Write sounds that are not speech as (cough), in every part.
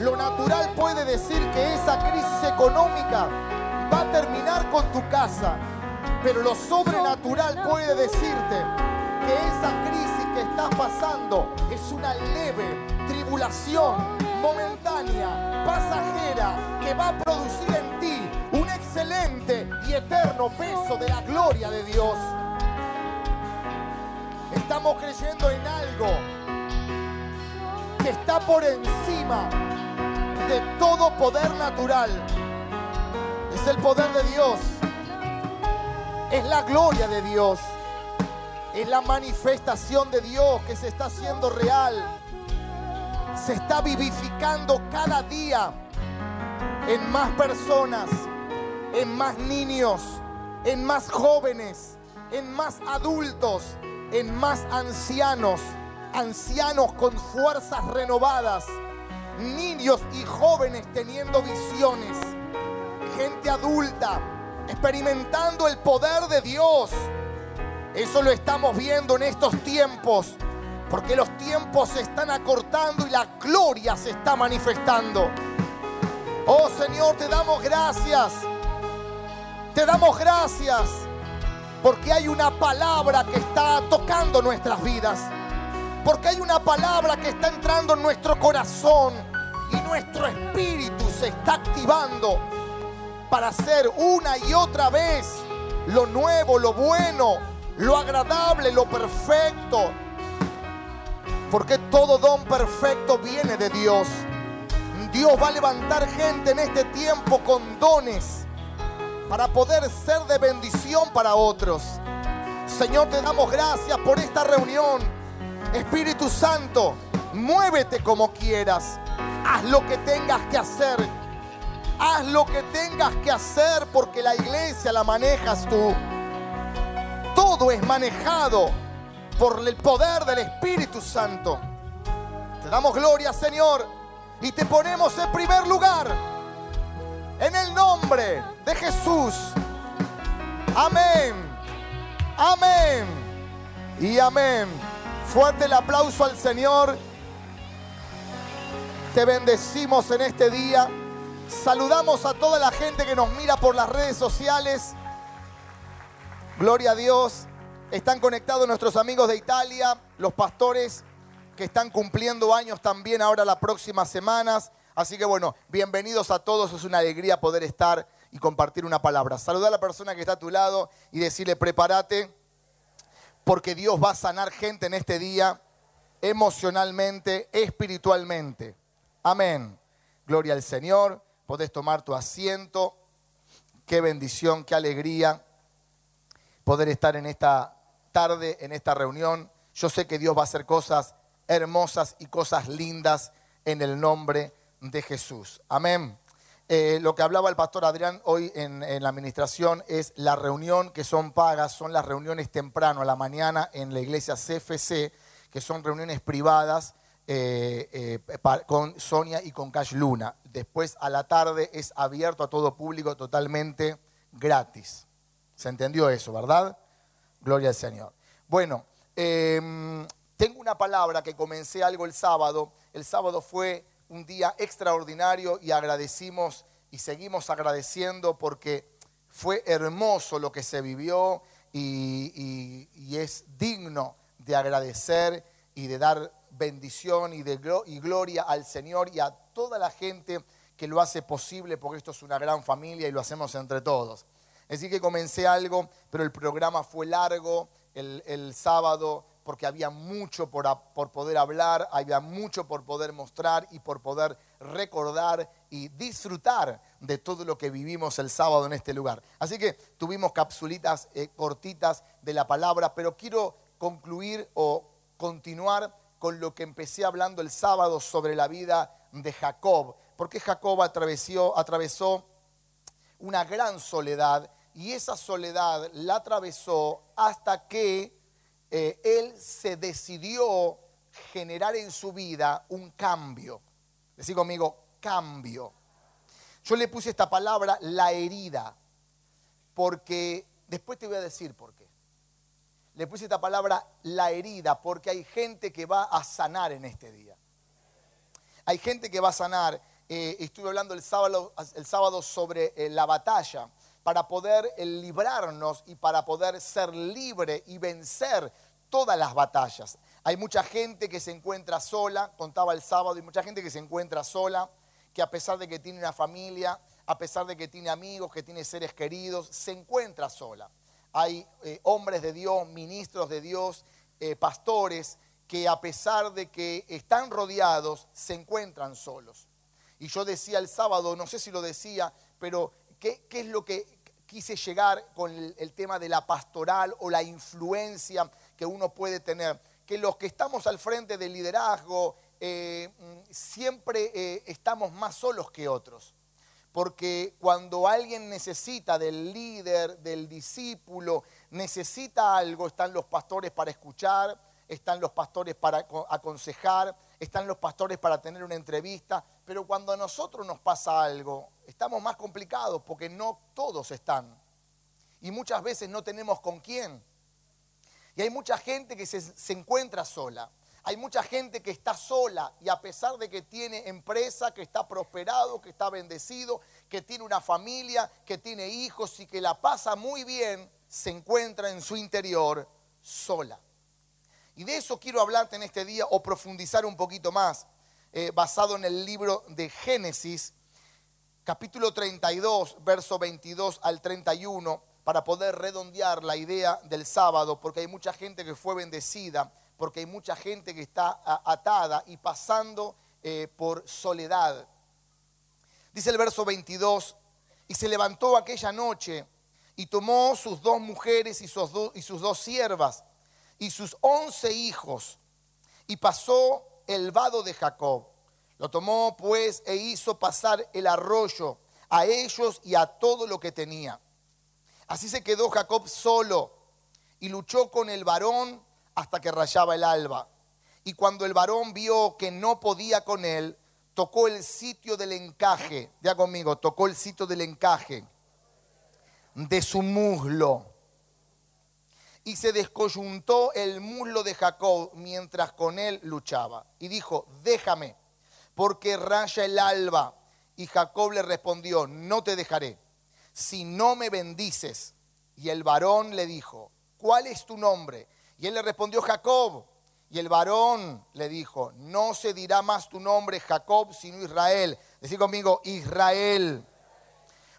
Lo natural puede decir que esa crisis económica va a terminar con tu casa, pero lo sobrenatural puede decirte que esa crisis que estás pasando es una leve tribulación momentánea, pasajera, que va a producir en ti un excelente y eterno peso de la gloria de Dios. Estamos creyendo en algo que está por encima de todo poder natural. Es el poder de Dios. Es la gloria de Dios. Es la manifestación de Dios que se está haciendo real. Se está vivificando cada día en más personas, en más niños, en más jóvenes, en más adultos, en más ancianos, ancianos con fuerzas renovadas, niños y jóvenes teniendo visiones, gente adulta experimentando el poder de Dios. Eso lo estamos viendo en estos tiempos, porque los tiempos se están acortando y la gloria se está manifestando. Oh Señor, te damos gracias. Te damos gracias porque hay una palabra que está tocando nuestras vidas. Porque hay una palabra que está entrando en nuestro corazón y nuestro espíritu se está activando para hacer una y otra vez lo nuevo, lo bueno, lo agradable, lo perfecto. Porque todo don perfecto viene de Dios. Dios va a levantar gente en este tiempo con dones para poder ser de bendición para otros. Señor, te damos gracias por esta reunión. Espíritu Santo, muévete como quieras. Haz lo que tengas que hacer. Haz lo que tengas que hacer porque la iglesia la manejas tú. Todo es manejado por el poder del Espíritu Santo. Te damos gloria, Señor, y te ponemos en primer lugar. En el nombre de Jesús. Amén. Amén. Y amén. Fuerte el aplauso al Señor. Te bendecimos en este día. Saludamos a toda la gente que nos mira por las redes sociales. Gloria a Dios. Están conectados nuestros amigos de Italia, los pastores que están cumpliendo años también ahora las próximas semanas. Así que bueno, bienvenidos a todos. Es una alegría poder estar y compartir una palabra. Saludar a la persona que está a tu lado y decirle, prepárate, porque Dios va a sanar gente en este día, emocionalmente, espiritualmente. Amén. Gloria al Señor. Podés tomar tu asiento. Qué bendición, qué alegría poder estar en esta tarde, en esta reunión. Yo sé que Dios va a hacer cosas hermosas y cosas lindas en el nombre de Jesús. Amén. Eh, lo que hablaba el pastor Adrián hoy en, la administración es la reunión que son pagas, son las reuniones temprano a la mañana en la iglesia CFC, que son reuniones privadas eh, eh, con Sonia y con Cash Luna. Después a la tarde es abierto a todo público totalmente gratis. ¿Se entendió eso, verdad? Gloria al Señor. Bueno, em, tengo una palabra que comencé algo el sábado. El sábado fue un día extraordinario y agradecimos y seguimos agradeciendo porque fue hermoso lo que se vivió y, es digno de agradecer y de dar bendición y, de, y gloria al Señor y a toda la gente que lo hace posible porque esto es una gran familia y lo hacemos entre todos. Así que comencé algo, pero el programa fue largo el, sábado porque había mucho por, por, poder hablar, había mucho por poder mostrar y por poder recordar y disfrutar de todo lo que vivimos el sábado en este lugar. Así que tuvimos capsulitas eh, cortitas de la palabra, pero quiero concluir o continuar con lo que empecé hablando el sábado sobre la vida de Jacob, porque Jacob atravesó, atravesó una gran soledad y esa soledad la atravesó hasta que eh, él se decidió generar en su vida un cambio. Decí conmigo, cambio. Yo le puse esta palabra, la herida, porque después te voy a decir por qué. Le puse esta palabra, la herida, porque hay gente que va a sanar en este día. Hay gente que va a sanar. Eh, estuve hablando el sábado, sobre eh, la batalla para poder eh, librarnos y para poder ser libre y vencer todas las batallas. Hay mucha gente que se encuentra sola, contaba el sábado, hay mucha gente que se encuentra sola, que a pesar de que tiene una familia, a pesar de que tiene amigos, que tiene seres queridos, se encuentra sola. Hay eh, hombres de Dios, ministros de Dios, eh, pastores, que a pesar de que están rodeados, se encuentran solos. Y yo decía el sábado, no sé si lo decía, pero ¿qué, es lo que quise llegar con el, tema de la pastoral o la influencia que uno puede tener? Que los que estamos al frente del liderazgo eh, siempre estamos más solos que otros porque cuando alguien necesita del líder, del discípulo, necesita algo, están los pastores para escuchar, están los pastores para aconsejar, están los pastores para tener una entrevista, pero cuando a nosotros nos pasa algo, estamos más complicados porque no todos están. Y muchas veces no tenemos con quién. Y hay mucha gente que se, se encuentra sola. Hay mucha gente que está sola y a pesar de que tiene empresa, que está prosperado, que está bendecido, que tiene una familia, que tiene hijos y que la pasa muy bien, se encuentra en su interior sola. Y de eso quiero hablarte en este día o profundizar un poquito más, eh, basado en el libro de Génesis, capítulo 32, verso 22 al 31, para poder redondear la idea del sábado, porque hay mucha gente que fue bendecida porque hay mucha gente que está atada y pasando eh, por soledad. Dice el verso 22, y se levantó aquella noche y tomó sus dos mujeres y sus, y sus dos siervas y sus once hijos y pasó el vado de Jacob. Lo tomó pues e hizo pasar el arroyo a ellos y a todo lo que tenía. Así se quedó Jacob solo y luchó con el varón hasta que rayaba el alba. Y cuando el varón vio que no podía con él, tocó el sitio del encaje, ya conmigo, tocó el sitio del encaje de su muslo. Y se descoyuntó el muslo de Jacob mientras con él luchaba. Y dijo, déjame, porque raya el alba. Y Jacob le respondió, no te dejaré, si no me bendices. Y el varón le dijo, ¿cuál es tu nombre? Y él le respondió Jacob. Y el varón le dijo, no se dirá más tu nombre Jacob, sino Israel. Decir conmigo, Israel.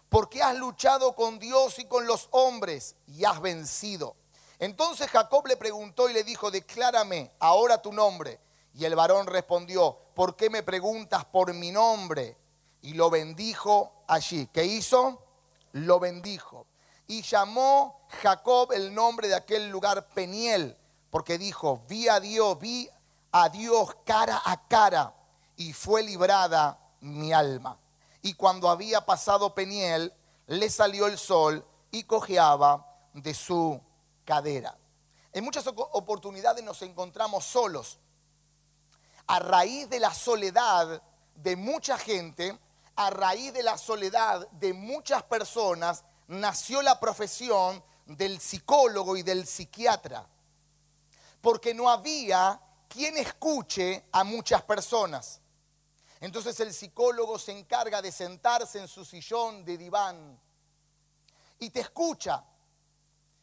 Porque has luchado con Dios y con los hombres y has vencido. Entonces Jacob le preguntó y le dijo, declárame ahora tu nombre. Y el varón respondió, ¿por qué me preguntas por mi nombre? Y lo bendijo allí. ¿Qué hizo? Lo bendijo y llamó Jacob el nombre de aquel lugar Peniel, porque dijo, vi a Dios, vi a Dios cara a cara y fue librada mi alma. Y cuando había pasado Peniel, le salió el sol y cojeaba de su cadera. En muchas oportunidades nos encontramos solos. A raíz de la soledad de mucha gente, a raíz de la soledad de muchas personas, nació la profesión del psicólogo y del psiquiatra, porque no había quien escuche a muchas personas. Entonces el psicólogo se encarga de sentarse en su sillón de diván y te escucha.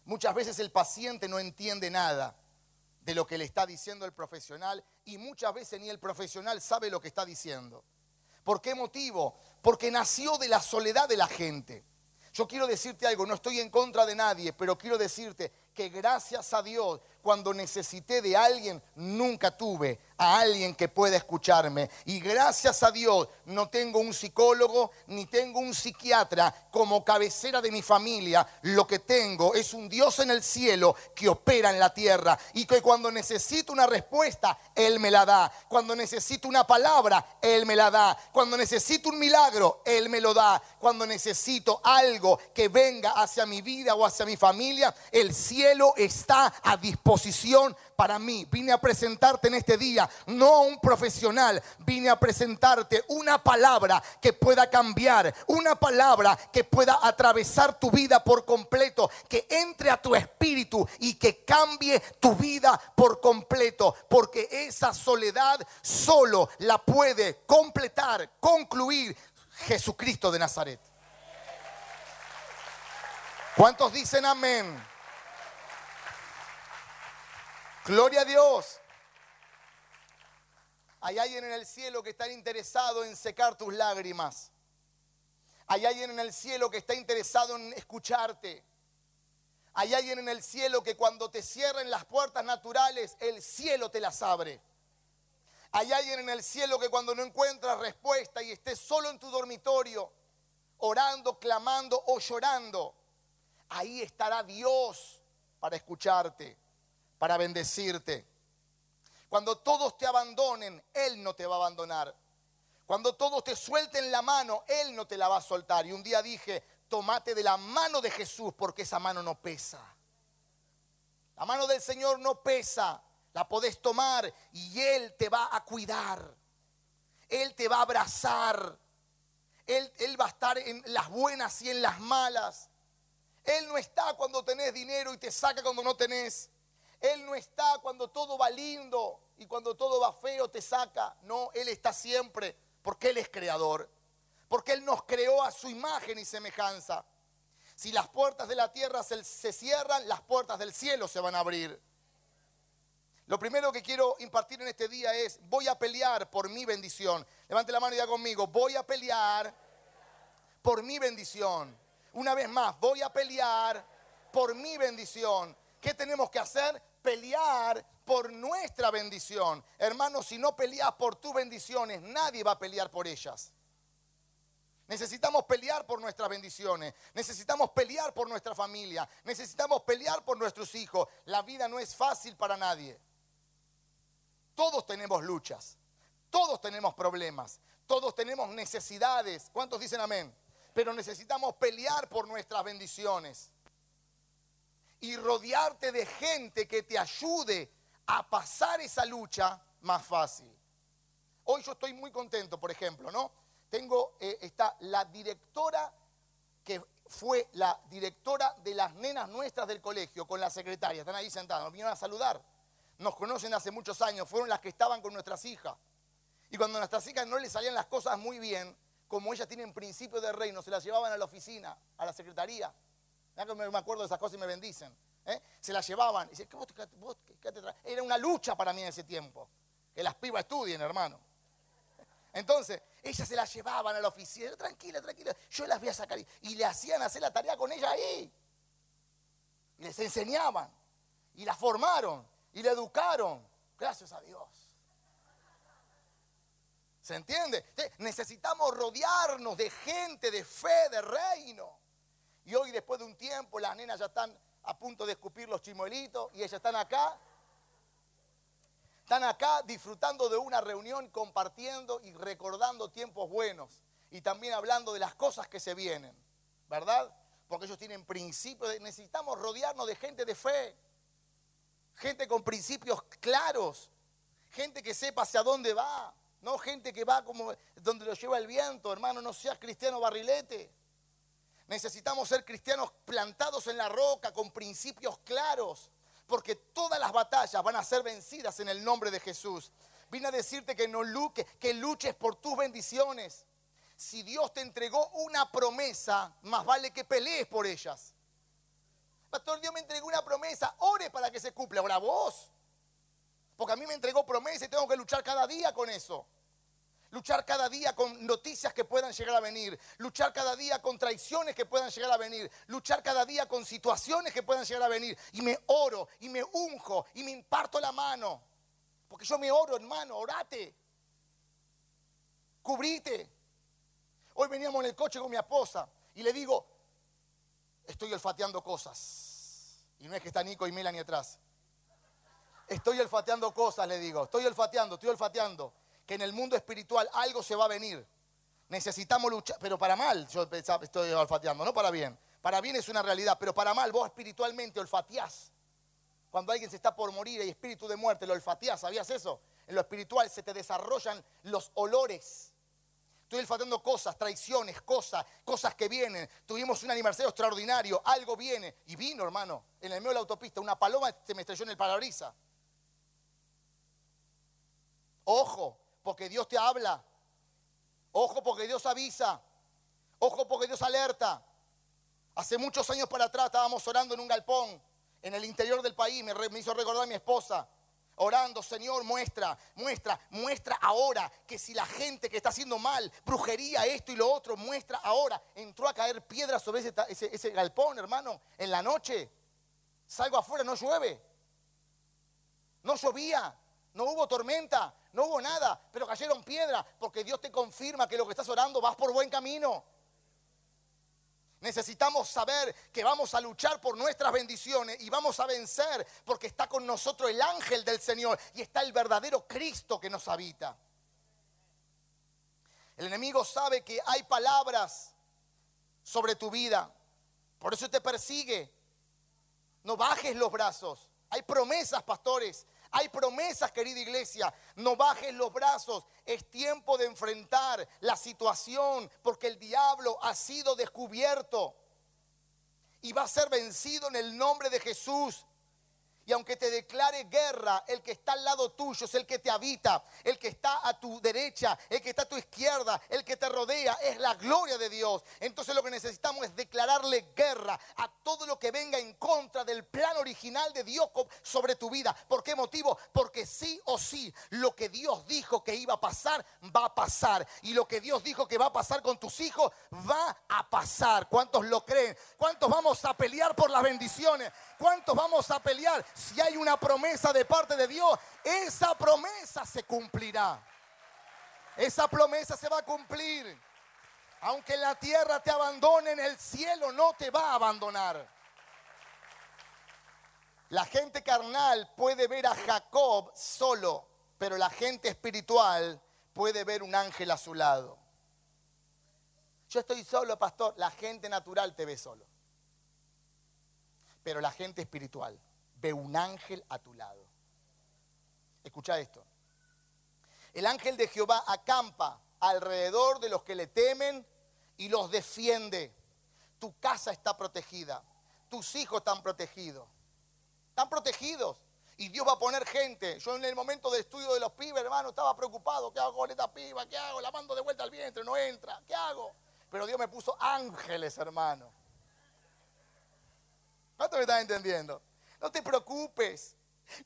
Muchas veces el paciente no entiende nada de lo que le está diciendo el profesional y muchas veces ni el profesional sabe lo que está diciendo. ¿Por qué motivo? Porque nació de la soledad de la gente. Yo quiero decirte algo, no estoy en contra de nadie, pero quiero decirte que gracias a Dios, cuando necesité de alguien, nunca tuve a alguien que pueda escucharme. Y gracias a Dios, no tengo un psicólogo ni tengo un psiquiatra como cabecera de mi familia. Lo que tengo es un Dios en el cielo que opera en la tierra y que cuando necesito una respuesta, Él me la da. Cuando necesito una palabra, Él me la da. Cuando necesito un milagro, Él me lo da. Cuando necesito algo que venga hacia mi vida o hacia mi familia, el cielo está a disposición para mí. Vine a presentarte en este día, no a un profesional, vine a presentarte una palabra que pueda cambiar, una palabra que pueda atravesar tu vida por completo, que entre a tu espíritu y que cambie tu vida por completo, porque esa soledad solo la puede completar, concluir Jesucristo de Nazaret. ¿Cuántos dicen amén? Gloria a Dios. Hay alguien en el cielo que está interesado en secar tus lágrimas. Hay alguien en el cielo que está interesado en escucharte. Hay alguien en el cielo que cuando te cierren las puertas naturales, el cielo te las abre. Hay alguien en el cielo que cuando no encuentras respuesta y estés solo en tu dormitorio, orando, clamando o llorando, ahí estará Dios para escucharte, para bendecirte. Cuando todos te abandonen, Él no te va a abandonar. Cuando todos te suelten la mano, Él no te la va a soltar. Y un día dije, tomate de la mano de Jesús porque esa mano no pesa. La mano del Señor no pesa. La podés tomar y Él te va a cuidar. Él te va a abrazar. Él, él va a estar en las buenas y en las malas. Él no está cuando tenés dinero y te saca cuando no tenés. Él no está cuando todo va lindo y cuando todo va feo te saca. No, Él está siempre porque Él es creador. Porque Él nos creó a su imagen y semejanza. Si las puertas de la tierra se, cierran, las puertas del cielo se van a abrir. Lo primero que quiero impartir en este día es, voy a pelear por mi bendición. Levante la mano y diga conmigo, voy a pelear por mi bendición. Una vez más, voy a pelear por mi bendición. ¿Qué tenemos que hacer? Pelear por nuestra bendición. Hermanos, si no peleas por tus bendiciones, nadie va a pelear por ellas. Necesitamos pelear por nuestras bendiciones. Necesitamos pelear por nuestra familia. Necesitamos pelear por nuestros hijos. La vida no es fácil para nadie. Todos tenemos luchas, todos tenemos problemas, todos tenemos necesidades. ¿Cuántos dicen amén? Pero necesitamos pelear por nuestras bendiciones y rodearte de gente que te ayude a pasar esa lucha más fácil. Hoy yo estoy muy contento, por ejemplo, ¿no? Tengo, eh, está la directora que fue la directora de las nenas nuestras del colegio con la secretaria, están ahí sentadas, nos vinieron a saludar nos conocen hace muchos años, fueron las que estaban con nuestras hijas. Y cuando a nuestras hijas no les salían las cosas muy bien, como ellas tienen principio de reino, se las llevaban a la oficina, a la secretaría. Me acuerdo de esas cosas y me bendicen. ¿eh? Se las llevaban. Y Era una lucha para mí en ese tiempo. Que las pibas estudien, hermano. Entonces, ellas se las llevaban a la oficina. Tranquila, tranquila. Yo las voy a sacar. Y le hacían hacer la tarea con ella ahí. Y les enseñaban. Y las formaron y le educaron. Gracias a Dios. ¿Se entiende? Necesitamos rodearnos de gente de fe, de reino. Y hoy, después de un tiempo, las nenas ya están a punto de escupir los chimuelitos y ellas están acá. Están acá disfrutando de una reunión, compartiendo y recordando tiempos buenos. Y también hablando de las cosas que se vienen. ¿Verdad? Porque ellos tienen principios. necesitamos rodearnos de gente de fe gente con principios claros, gente que sepa hacia dónde va, no gente que va como donde lo lleva el viento, hermano, no seas cristiano barrilete. Necesitamos ser cristianos plantados en la roca, con principios claros, porque todas las batallas van a ser vencidas en el nombre de Jesús. Vine a decirte que no luque, que luches por tus bendiciones. Si Dios te entregó una promesa, más vale que pelees por ellas. Pastor, Dios me entregó una promesa, ore para que se cumpla. Ahora vos. Porque a mí me entregó promesa y tengo que luchar cada día con eso. Luchar cada día con noticias que puedan llegar a venir. Luchar cada día con traiciones que puedan llegar a venir. Luchar cada día con situaciones que puedan llegar a venir. Y me oro y me unjo y me imparto la mano. Porque yo me oro, hermano, orate. Cubrite. Hoy veníamos en el coche con mi esposa y le digo, estoy olfateando cosas. Y no es que está Nico y Melanie atrás. Estoy olfateando cosas, le digo. Estoy olfateando, estoy olfateando. Que en el mundo espiritual algo se va a venir. Necesitamos luchar, pero para mal yo estoy olfateando, no para bien. Para bien es una realidad, pero para mal vos espiritualmente olfateás. Cuando alguien se está por morir y espíritu de muerte, lo olfateas, ¿sabías eso? En lo espiritual se te desarrollan los olores. Estoy olfateando cosas, traiciones, cosas, cosas que vienen. Tuvimos un aniversario extraordinario, algo viene. Y vino, hermano, en el medio de la autopista, una paloma se me estrelló en el parabrisas. Ojo, porque Dios te habla. Ojo, porque Dios avisa. Ojo, porque Dios alerta. Hace muchos años para atrás estábamos orando en un galpón en el interior del país. Me, hizo recordar a mi esposa orando, Señor, muestra, muestra, muestra ahora que si la gente que está haciendo mal, brujería, esto y lo otro, muestra ahora. Entró a caer piedra sobre ese, ese, galpón, hermano, en la noche. Salgo afuera, no llueve. No llovía, no hubo tormenta, no hubo nada, pero cayeron piedras porque Dios te confirma que lo que estás orando vas por buen camino. Necesitamos saber que vamos a luchar por nuestras bendiciones y vamos a vencer porque está con nosotros el ángel del Señor y está el verdadero Cristo que nos habita. El enemigo sabe que hay palabras sobre tu vida, por eso te persigue. No bajes los brazos. Hay promesas, pastores. Hay promesas, querida iglesia. No bajes los brazos. Es tiempo de enfrentar la situación porque el diablo ha sido descubierto y va a ser vencido en el nombre de Jesús. Y aunque te declare guerra, el que está al lado tuyo es el que te habita, el que está a tu derecha, el que está a tu izquierda, el que te rodea, es la gloria de Dios. Entonces lo que necesitamos es declararle guerra a todo lo que venga en contra del plan original de Dios sobre tu vida. ¿Por qué motivo? Porque sí o sí, lo que Dios dijo que iba a pasar, va a pasar. Y lo que Dios dijo que va a pasar con tus hijos, va a pasar. ¿Cuántos lo creen? ¿Cuántos vamos a pelear por las bendiciones? ¿Cuántos vamos a pelear? Si hay una promesa de parte de Dios, esa promesa se cumplirá. Esa promesa se va a cumplir. Aunque la tierra te abandone, en el cielo no te va a abandonar. La gente carnal puede ver a Jacob solo, pero la gente espiritual puede ver un ángel a su lado. Yo estoy solo, pastor. La gente natural te ve solo pero la gente espiritual ve un ángel a tu lado. Escucha esto. El ángel de Jehová acampa alrededor de los que le temen y los defiende. Tu casa está protegida. Tus hijos están protegidos. Están protegidos. Y Dios va a poner gente. Yo en el momento de estudio de los pibes, hermano, estaba preocupado. ¿Qué hago con esta piba? ¿Qué hago? La mando de vuelta al vientre, no entra. ¿Qué hago? Pero Dios me puso ángeles, hermano. ¿Cuánto me estás entendiendo? No te preocupes.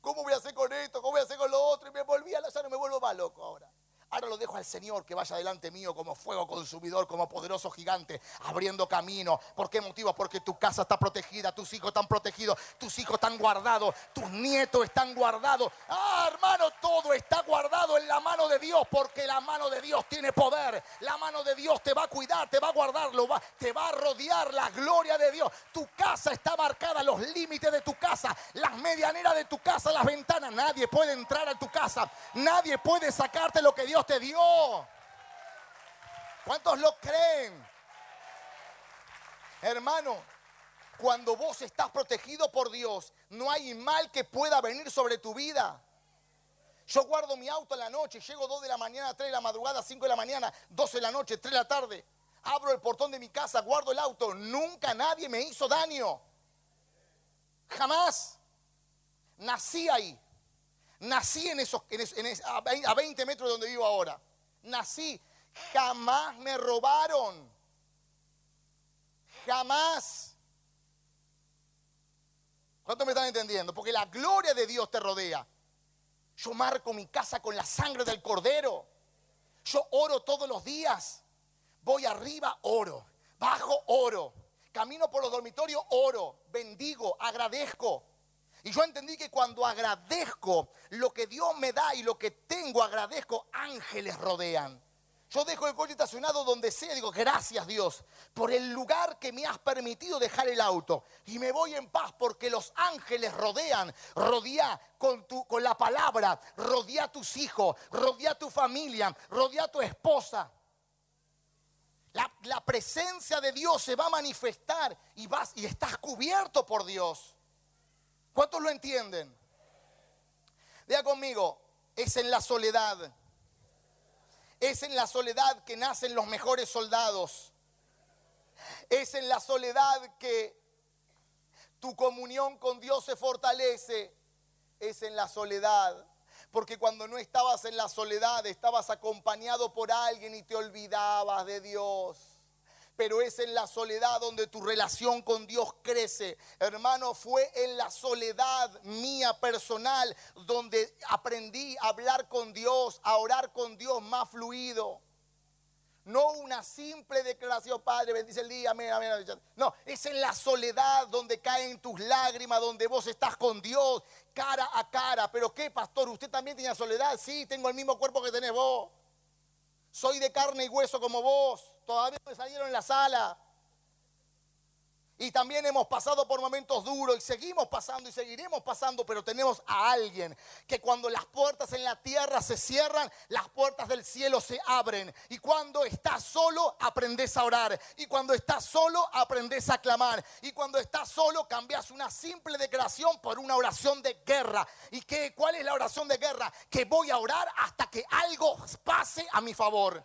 ¿Cómo voy a hacer con esto? ¿Cómo voy a hacer con lo otro? Y me volví a la y me vuelvo más loco ahora. Ahora lo dejo al Señor que vaya delante mío como fuego consumidor, como poderoso gigante, abriendo camino. ¿Por qué motivo? Porque tu casa está protegida, tus hijos están protegidos, tus hijos están guardados, tus nietos están guardados. Ah, hermano, todo está guardado en la mano de Dios porque la mano de Dios tiene poder. La mano de Dios te va a cuidar, te va a guardar, te va a rodear la gloria de Dios. Tu casa está marcada, los límites de tu casa, las medianeras de tu casa, las ventanas. Nadie puede entrar a tu casa, nadie puede sacarte lo que Dios te dio. ¿Cuántos lo creen? Hermano, cuando vos estás protegido por Dios, no hay mal que pueda venir sobre tu vida. Yo guardo mi auto en la noche, llego 2 de la mañana, 3 de la madrugada, 5 de la mañana, 12 de la noche, 3 de la tarde. Abro el portón de mi casa, guardo el auto. Nunca nadie me hizo daño. Jamás. Nací ahí. Nací en esos, a 20 metros de donde vivo ahora. Nací. Jamás me robaron. Jamás. ¿Cuánto me están entendiendo? Porque la gloria de Dios te rodea. Yo marco mi casa con la sangre del cordero. Yo oro todos los días. Voy arriba, oro. Bajo, oro. Camino por los dormitorios, oro. Bendigo, agradezco. Y yo entendí que cuando agradezco lo que Dios me da y lo que tengo, agradezco, ángeles rodean. Yo dejo el coche estacionado donde sea, digo, gracias Dios por el lugar que me has permitido dejar el auto. Y me voy en paz porque los ángeles rodean, rodea con, tu, con la palabra, rodea a tus hijos, rodea a tu familia, rodea a tu esposa. La, la presencia de Dios se va a manifestar y, vas, y estás cubierto por Dios. ¿Cuántos lo entienden? Diga conmigo, es en la soledad. Es en la soledad que nacen los mejores soldados. Es en la soledad que tu comunión con Dios se fortalece. Es en la soledad. Porque cuando no estabas en la soledad, estabas acompañado por alguien y te olvidabas de Dios pero es en la soledad donde tu relación con Dios crece. Hermano, fue en la soledad mía personal donde aprendí a hablar con Dios, a orar con Dios más fluido. No una simple declaración, Padre, bendice el día, amén, amén. No, es en la soledad donde caen tus lágrimas, donde vos estás con Dios, cara a cara. Pero ¿qué, pastor? ¿Usted también tenía soledad? Sí, tengo el mismo cuerpo que tenés vos. Soy de carne y hueso como vos. Todavía me salieron en la sala. Y también hemos pasado por momentos duros y seguimos pasando y seguiremos pasando, pero tenemos a alguien que cuando las puertas en la tierra se cierran, las puertas del cielo se abren. Y cuando estás solo, aprendes a orar. Y cuando estás solo, aprendes a clamar. Y cuando estás solo, cambias una simple declaración por una oración de guerra. ¿Y qué, cuál es la oración de guerra? Que voy a orar hasta que algo pase a mi favor.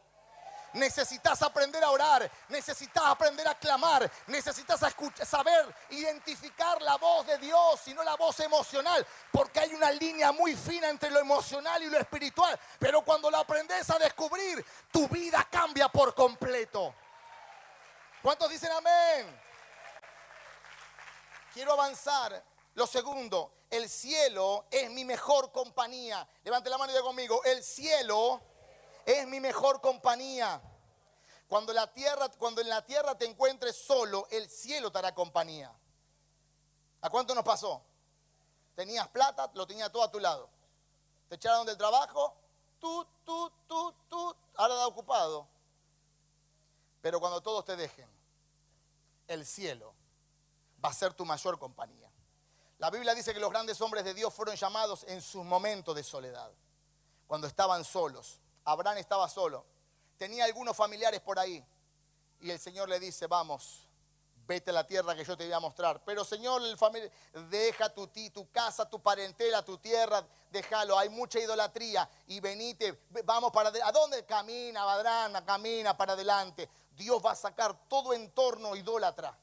Necesitas aprender a orar, necesitas aprender a clamar, necesitas saber identificar la voz de Dios y no la voz emocional, porque hay una línea muy fina entre lo emocional y lo espiritual. Pero cuando la aprendes a descubrir, tu vida cambia por completo. ¿Cuántos dicen amén? Quiero avanzar. Lo segundo, el cielo es mi mejor compañía. Levante la mano y diga conmigo, el cielo es mi mejor compañía. Cuando, la tierra, cuando en la tierra te encuentres solo, el cielo te hará compañía. ¿A cuánto nos pasó? Tenías plata, lo tenía todo a tu lado. Te echaron del trabajo, tú, tú, tú, tú, ahora da ocupado. Pero cuando todos te dejen, el cielo va a ser tu mayor compañía. La Biblia dice que los grandes hombres de Dios fueron llamados en sus momentos de soledad, cuando estaban solos. Abraham estaba solo. Tenía algunos familiares por ahí. Y el Señor le dice, vamos, vete a la tierra que yo te voy a mostrar. Pero Señor, familia, deja tu, tu casa, tu parentela, tu tierra, déjalo. Hay mucha idolatría. Y venite, vamos para adelante. ¿A dónde? Camina, Badrana, camina para adelante. Dios va a sacar todo entorno idólatra.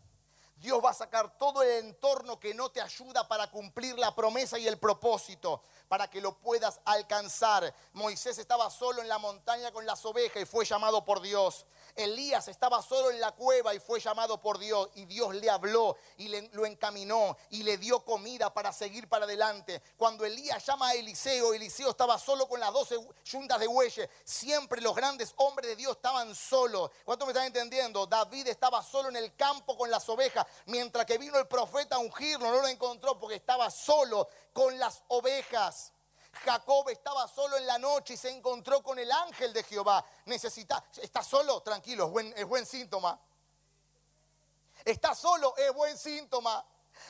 Dios va a sacar todo el entorno que no te ayuda para cumplir la promesa y el propósito para que lo puedas alcanzar. Moisés estaba solo en la montaña con las ovejas y fue llamado por Dios. Elías estaba solo en la cueva y fue llamado por Dios. Y Dios le habló y lo encaminó y le dio comida para seguir para adelante. Cuando Elías llama a Eliseo, Eliseo estaba solo con las doce yuntas de bueyes. Siempre los grandes hombres de Dios estaban solos. ¿Cuánto me están entendiendo? David estaba solo en el campo con las ovejas. Mientras que vino el profeta a ungirlo, no lo encontró porque estaba solo con las ovejas. Jacob estaba solo en la noche y se encontró con el ángel de Jehová. Necesita, está solo, tranquilo, es buen, síntoma. Está solo, es buen síntoma.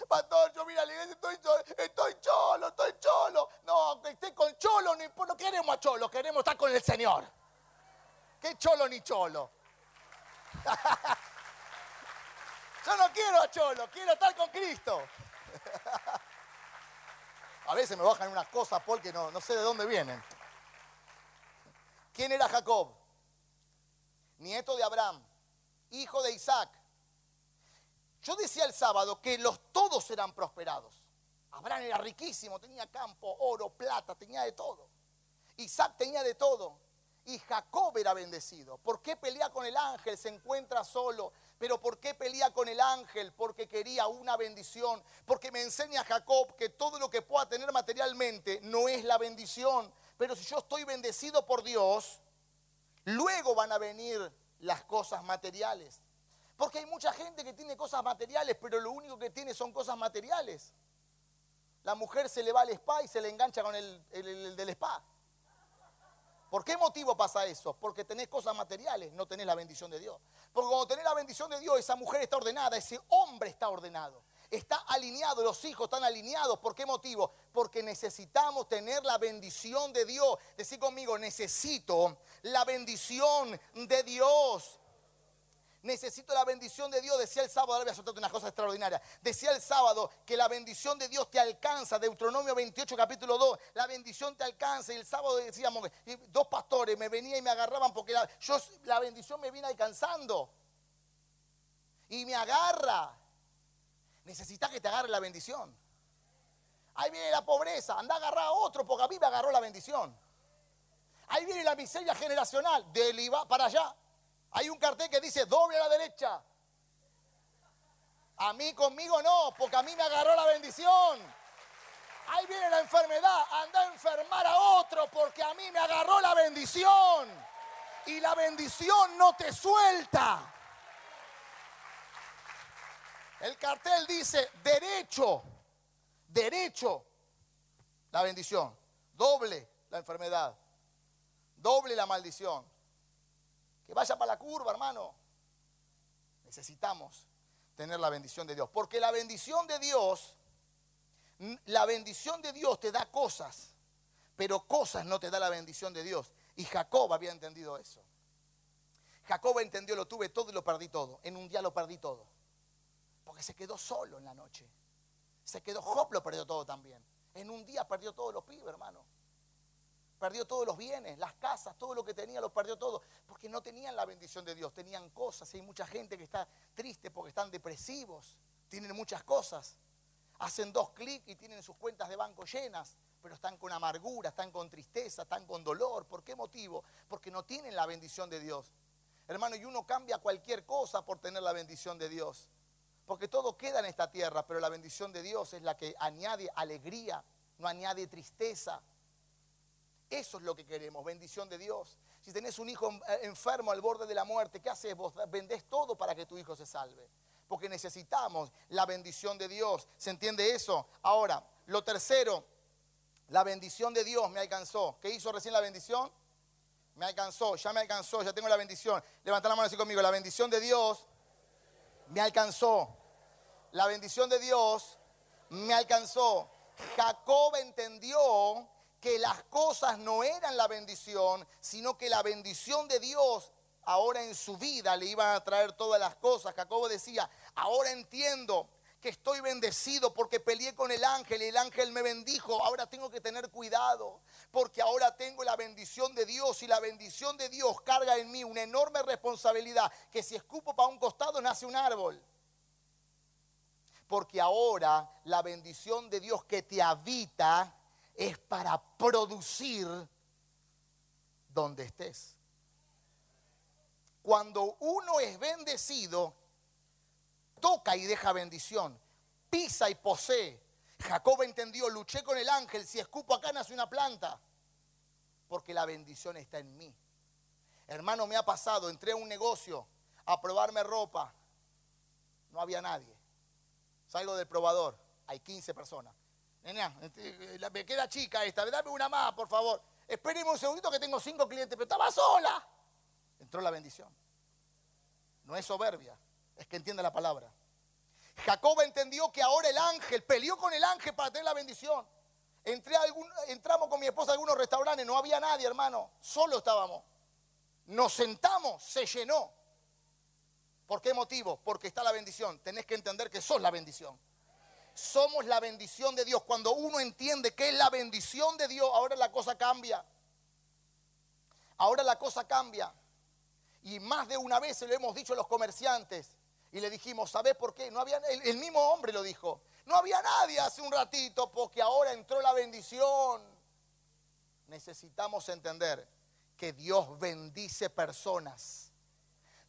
Pastor, yo mira, estoy, estoy cholo, estoy cholo. No, aunque esté con cholo, no, no queremos a cholo, queremos estar con el Señor. ¿Qué cholo ni cholo? (laughs) yo no quiero a cholo, quiero estar con Cristo. (laughs) A veces me bajan unas cosas porque no, no sé de dónde vienen. ¿Quién era Jacob? Nieto de Abraham, hijo de Isaac. Yo decía el sábado que los todos eran prosperados. Abraham era riquísimo, tenía campo, oro, plata, tenía de todo. Isaac tenía de todo. Y Jacob era bendecido. ¿Por qué pelea con el ángel? Se encuentra solo. Pero ¿por qué pelea con el ángel? Porque quería una bendición. Porque me enseña Jacob que todo lo que pueda tener materialmente no es la bendición. Pero si yo estoy bendecido por Dios, luego van a venir las cosas materiales. Porque hay mucha gente que tiene cosas materiales, pero lo único que tiene son cosas materiales. La mujer se le va al spa y se le engancha con el, el del spa. ¿Por qué motivo pasa eso? Porque tenés cosas materiales, no tenés la bendición de Dios. Porque cuando tenés la bendición de Dios, esa mujer está ordenada, ese hombre está ordenado. Está alineado, los hijos están alineados. ¿Por qué motivo? Porque necesitamos tener la bendición de Dios. Decir conmigo, necesito la bendición de Dios. Necesito la bendición de Dios. Decía el sábado, ahora voy a soltarte una cosa extraordinaria. Decía el sábado que la bendición de Dios te alcanza. Deuteronomio 28, capítulo 2. La bendición te alcanza. Y el sábado decíamos, dos pastores me venían y me agarraban porque la, yo, la bendición me viene alcanzando. Y me agarra. Necesitas que te agarre la bendición. Ahí viene la pobreza. Anda a agarrar a otro porque a mí me agarró la bendición. Ahí viene la miseria generacional. Del IVA para allá. Hay un cartel que dice doble a la derecha. A mí conmigo no, porque a mí me agarró la bendición. Ahí viene la enfermedad. Anda a enfermar a otro porque a mí me agarró la bendición. Y la bendición no te suelta. El cartel dice derecho, derecho, la bendición. Doble la enfermedad. Doble la maldición. Que vaya para la curva, hermano. Necesitamos tener la bendición de Dios. Porque la bendición de Dios, la bendición de Dios te da cosas, pero cosas no te da la bendición de Dios. Y Jacob había entendido eso. Jacob entendió, lo tuve todo y lo perdí todo. En un día lo perdí todo. Porque se quedó solo en la noche. Se quedó, Job lo perdió todo también. En un día perdió todos los pibes, hermano perdió todos los bienes, las casas, todo lo que tenía lo perdió todo, porque no tenían la bendición de Dios, tenían cosas. hay mucha gente que está triste porque están depresivos, tienen muchas cosas. Hacen dos clics y tienen sus cuentas de banco llenas, pero están con amargura, están con tristeza, están con dolor. ¿Por qué motivo? Porque no tienen la bendición de Dios. Hermano, y uno cambia cualquier cosa por tener la bendición de Dios. Porque todo queda en esta tierra, pero la bendición de Dios es la que añade alegría, no añade tristeza. Eso es lo que queremos, bendición de Dios. Si tenés un hijo eh, enfermo al borde de la muerte, ¿qué haces vos? Vendés todo para que tu hijo se salve. Porque necesitamos la bendición de Dios. ¿Se entiende eso? Ahora, lo tercero, la bendición de Dios me alcanzó. ¿Qué hizo recién la bendición? Me alcanzó, ya me alcanzó, ya tengo la bendición. Levanta la mano así conmigo. La bendición de Dios me alcanzó. La bendición de Dios me alcanzó. Jacob entendió que las cosas no eran la bendición, sino que la bendición de Dios ahora en su vida le iban a traer todas las cosas. Jacobo decía, ahora entiendo que estoy bendecido porque peleé con el ángel y el ángel me bendijo. Ahora tengo que tener cuidado porque ahora tengo la bendición de Dios y la bendición de Dios carga en mí una enorme responsabilidad que si escupo para un costado nace un árbol. Porque ahora la bendición de Dios que te habita es para producir donde estés. Cuando uno es bendecido, toca y deja bendición, pisa y posee. Jacob entendió, luché con el ángel, si escupo acá nace una planta, porque la bendición está en mí. Hermano, me ha pasado, entré a un negocio a probarme ropa, no había nadie. Salgo del probador, hay 15 personas. Nena, este, me queda chica esta, dame una más, por favor. Espéreme un segundito que tengo cinco clientes, pero estaba sola. Entró la bendición. No es soberbia, es que entiende la palabra. Jacob entendió que ahora el ángel peleó con el ángel para tener la bendición. Entré algún, entramos con mi esposa a algunos restaurantes, no había nadie, hermano, solo estábamos. Nos sentamos, se llenó. ¿Por qué motivo? Porque está la bendición. Tenés que entender que sos la bendición somos la bendición de Dios. Cuando uno entiende que es la bendición de Dios, ahora la cosa cambia. Ahora la cosa cambia. Y más de una vez se lo hemos dicho a los comerciantes. Y le dijimos, ¿sabes por qué? No había, el, mismo hombre lo dijo. No había nadie hace un ratito porque ahora entró la bendición. Necesitamos entender que Dios bendice personas.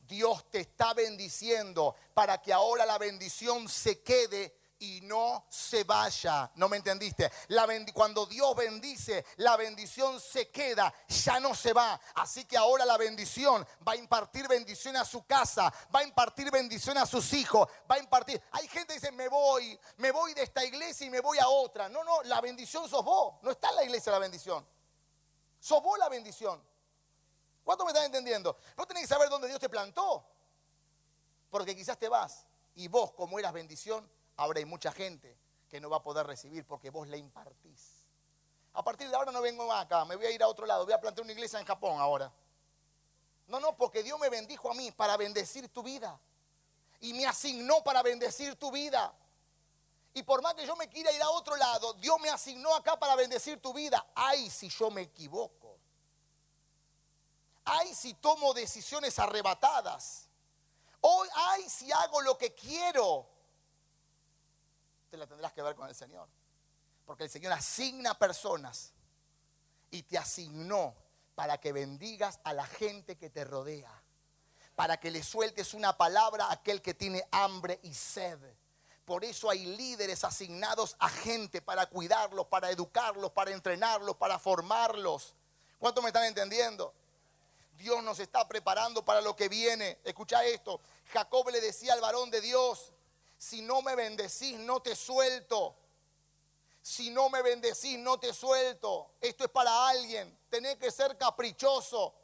Dios te está bendiciendo para que ahora la bendición se quede y no se vaya. ¿No me entendiste? La cuando Dios bendice, la bendición se queda, ya no se va. Así que ahora la bendición va a impartir bendición a su casa, va a impartir bendición a sus hijos, va a impartir. Hay gente que dice, me voy, me voy de esta iglesia y me voy a otra. No, no, la bendición sos vos. No está en la iglesia la bendición. Sos vos la bendición. ¿Cuánto me están entendiendo? Vos tenés que saber dónde Dios te plantó. Porque quizás te vas y vos, como eras bendición, Ahora hay mucha gente que no va a poder recibir porque vos le impartís. A partir de ahora no vengo más acá, me voy a ir a otro lado, voy a plantear una iglesia en Japón ahora. No, no, porque Dios me bendijo a mí para bendecir tu vida. Y me asignó para bendecir tu vida. Y por más que yo me quiera ir a otro lado, Dios me asignó acá para bendecir tu vida. Ay, si yo me equivoco. Ay, si tomo decisiones arrebatadas. Hoy, ay, si hago lo que quiero. Te la tendrás que ver con el Señor. Porque el Señor asigna personas y te asignó para que bendigas a la gente que te rodea. Para que le sueltes una palabra a aquel que tiene hambre y sed. Por eso hay líderes asignados a gente para cuidarlos, para educarlos, para entrenarlos, para formarlos. ¿Cuánto me están entendiendo? Dios nos está preparando para lo que viene. Escucha esto. Jacob le decía al varón de Dios, si no me bendecís, no te suelto. Si no me bendecís, no te suelto. Esto es para alguien. Tenés que ser caprichoso.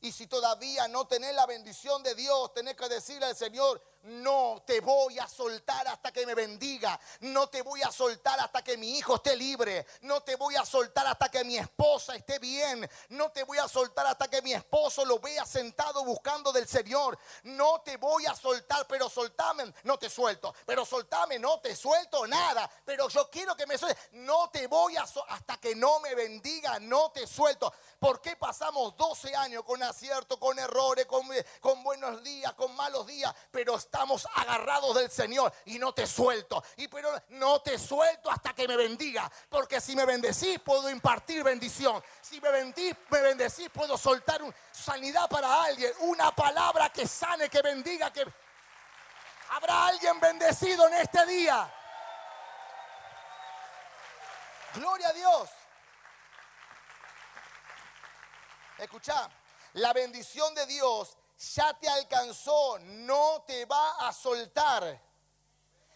Y si todavía no tenés la bendición de Dios, tenés que decirle al Señor, no te voy a soltar hasta que me bendiga. No te voy a soltar hasta que mi hijo esté libre. No te voy a soltar hasta que mi esposa esté bien. No te voy a soltar hasta que mi esposo lo vea sentado buscando del Señor. No te voy a soltar, pero soltame. No te suelto. Pero soltame, no te suelto nada. Pero yo quiero que me suelte. No te voy a hasta que no me bendiga. No te suelto. ¿Por qué pasamos 12 años con acierto, con errores, con, con buenos días, con malos días? Pero estamos agarrados del Señor y no te suelto. Y pero no te suelto hasta que me bendiga. Porque si me bendecís, puedo impartir bendición. Si me bendís, me bendecís, puedo soltar sanidad para alguien. Una palabra que sane, que bendiga, que... Habrá alguien bendecido en este día. Gloria a Dios. Escucha, la bendición de Dios ya te alcanzó, no te va a soltar.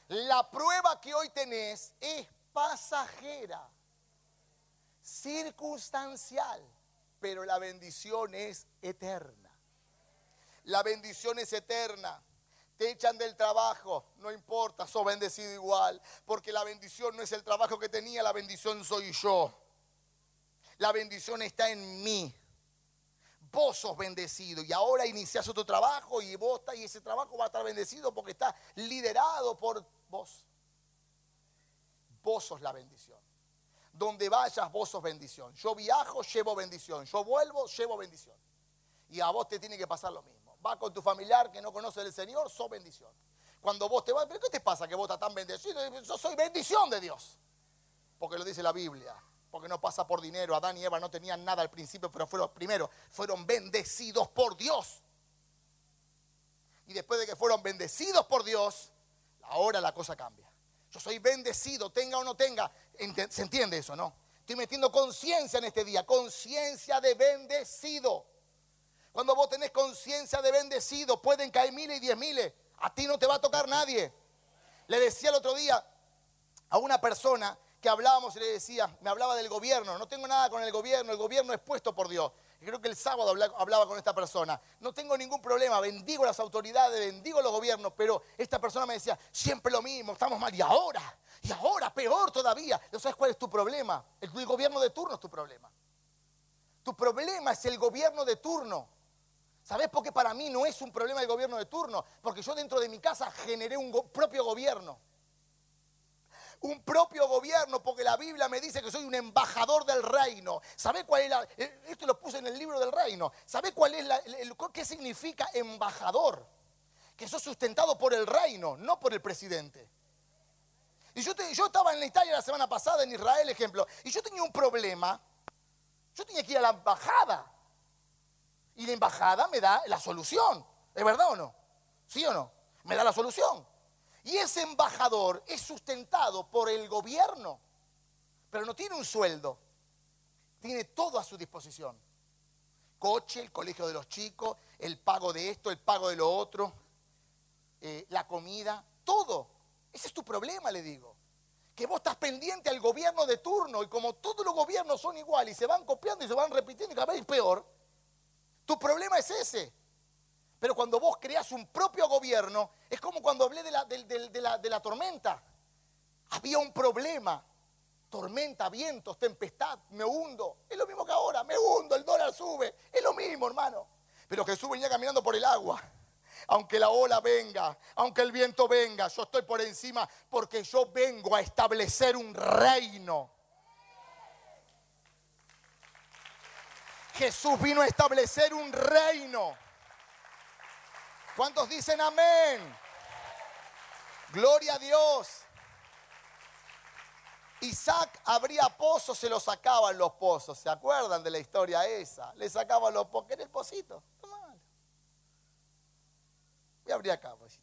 La prueba que hoy tenés es pasajera, circunstancial, pero la bendición es eterna. La bendición es eterna. Te echan del trabajo, no importa, sos bendecido igual, porque la bendición no es el trabajo que tenía, la bendición soy yo. La bendición está en mí vos sos bendecido y ahora inicias otro trabajo y vos y ese trabajo va a estar bendecido porque está liderado por vos. Vos sos la bendición. Donde vayas, vos sos bendición. Yo viajo, llevo bendición. Yo vuelvo, llevo bendición. Y a vos te tiene que pasar lo mismo. Va con tu familiar que no conoce del Señor, sos bendición. Cuando vos te vas, ¿pero qué te pasa que vos estás tan bendecido? Yo soy bendición de Dios. Porque lo dice la Biblia porque no pasa por dinero. Adán y Eva no tenían nada al principio, pero fueron primero, fueron bendecidos por Dios. Y después de que fueron bendecidos por Dios, ahora la cosa cambia. Yo soy bendecido, tenga o no tenga. ¿Se entiende eso, no? Estoy metiendo conciencia en este día, conciencia de bendecido. Cuando vos tenés conciencia de bendecido, pueden caer miles y diez miles. A ti no te va a tocar nadie. Le decía el otro día a una persona que hablábamos y le decía, me hablaba del gobierno, no tengo nada con el gobierno, el gobierno es puesto por Dios. Creo que el sábado hablaba con esta persona, no tengo ningún problema, bendigo las autoridades, bendigo los gobiernos, pero esta persona me decía, siempre lo mismo, estamos mal, y ahora, y ahora, peor todavía. ¿No sabes cuál es tu problema? El gobierno de turno es tu problema. Tu problema es el gobierno de turno. ¿Sabes por qué para mí no es un problema el gobierno de turno? Porque yo dentro de mi casa generé un propio gobierno un propio gobierno, porque la Biblia me dice que soy un embajador del reino. ¿Sabe cuál es la, eh, esto lo puse en el libro del reino. ¿Sabe cuál es la, qué significa embajador? Que soy sustentado por el reino, no por el presidente. Y yo, yo estaba en Italia la semana pasada, en Israel, ejemplo, y yo tenía un problema. Yo tenía que ir a la embajada. Y la embajada me da la solución. ¿Es verdad o no? ¿Sí o no? Me da la solución. Y ese embajador es sustentado por el gobierno, pero no tiene un sueldo, tiene todo a su disposición. Coche, el colegio de los chicos, el pago de esto, el pago de lo otro, eh, la comida, todo. Ese es tu problema, le digo. Que vos estás pendiente al gobierno de turno y como todos los gobiernos son iguales y se van copiando y se van repitiendo y cada vez peor, tu problema es ese. Pero cuando vos creas un propio gobierno, es como cuando hablé de la, de, la, tormenta. Había un problema. Tormenta, vientos, tempestad, me hundo. Es lo mismo que ahora, me hundo, el dólar sube. Es lo mismo, hermano. Pero Jesús venía caminando por el agua. Aunque la ola venga, aunque el viento venga, yo estoy por encima porque yo vengo a establecer un reino. Jesús vino a establecer un reino. ¿Cuántos dicen amén? Gloria a Dios. Isaac abría pozos, se los sacaban los pozos. ¿Se acuerdan de la historia esa? Le sacaban los pozos. ¿Querés el pocito? Tomalo. Voy a abrir acá, pocito.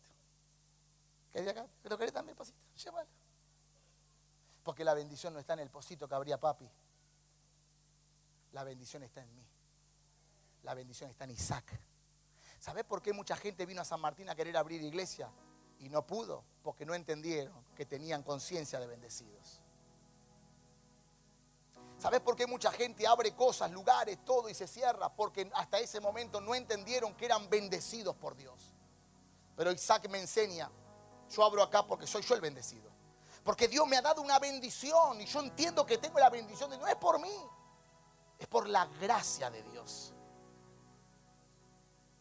¿Querés acá? ¿Pero querés también pocito? Llévalo. Porque la bendición no está en el pocito que abría papi. La bendición está en mí. La bendición está en Isaac. ¿Sabes por qué mucha gente vino a San Martín a querer abrir iglesia y no pudo? Porque no entendieron que tenían conciencia de bendecidos. ¿Sabes por qué mucha gente abre cosas, lugares, todo y se cierra? Porque hasta ese momento no entendieron que eran bendecidos por Dios. Pero Isaac me enseña, yo abro acá porque soy yo el bendecido. Porque Dios me ha dado una bendición y yo entiendo que tengo la bendición de no es por mí, es por la gracia de Dios.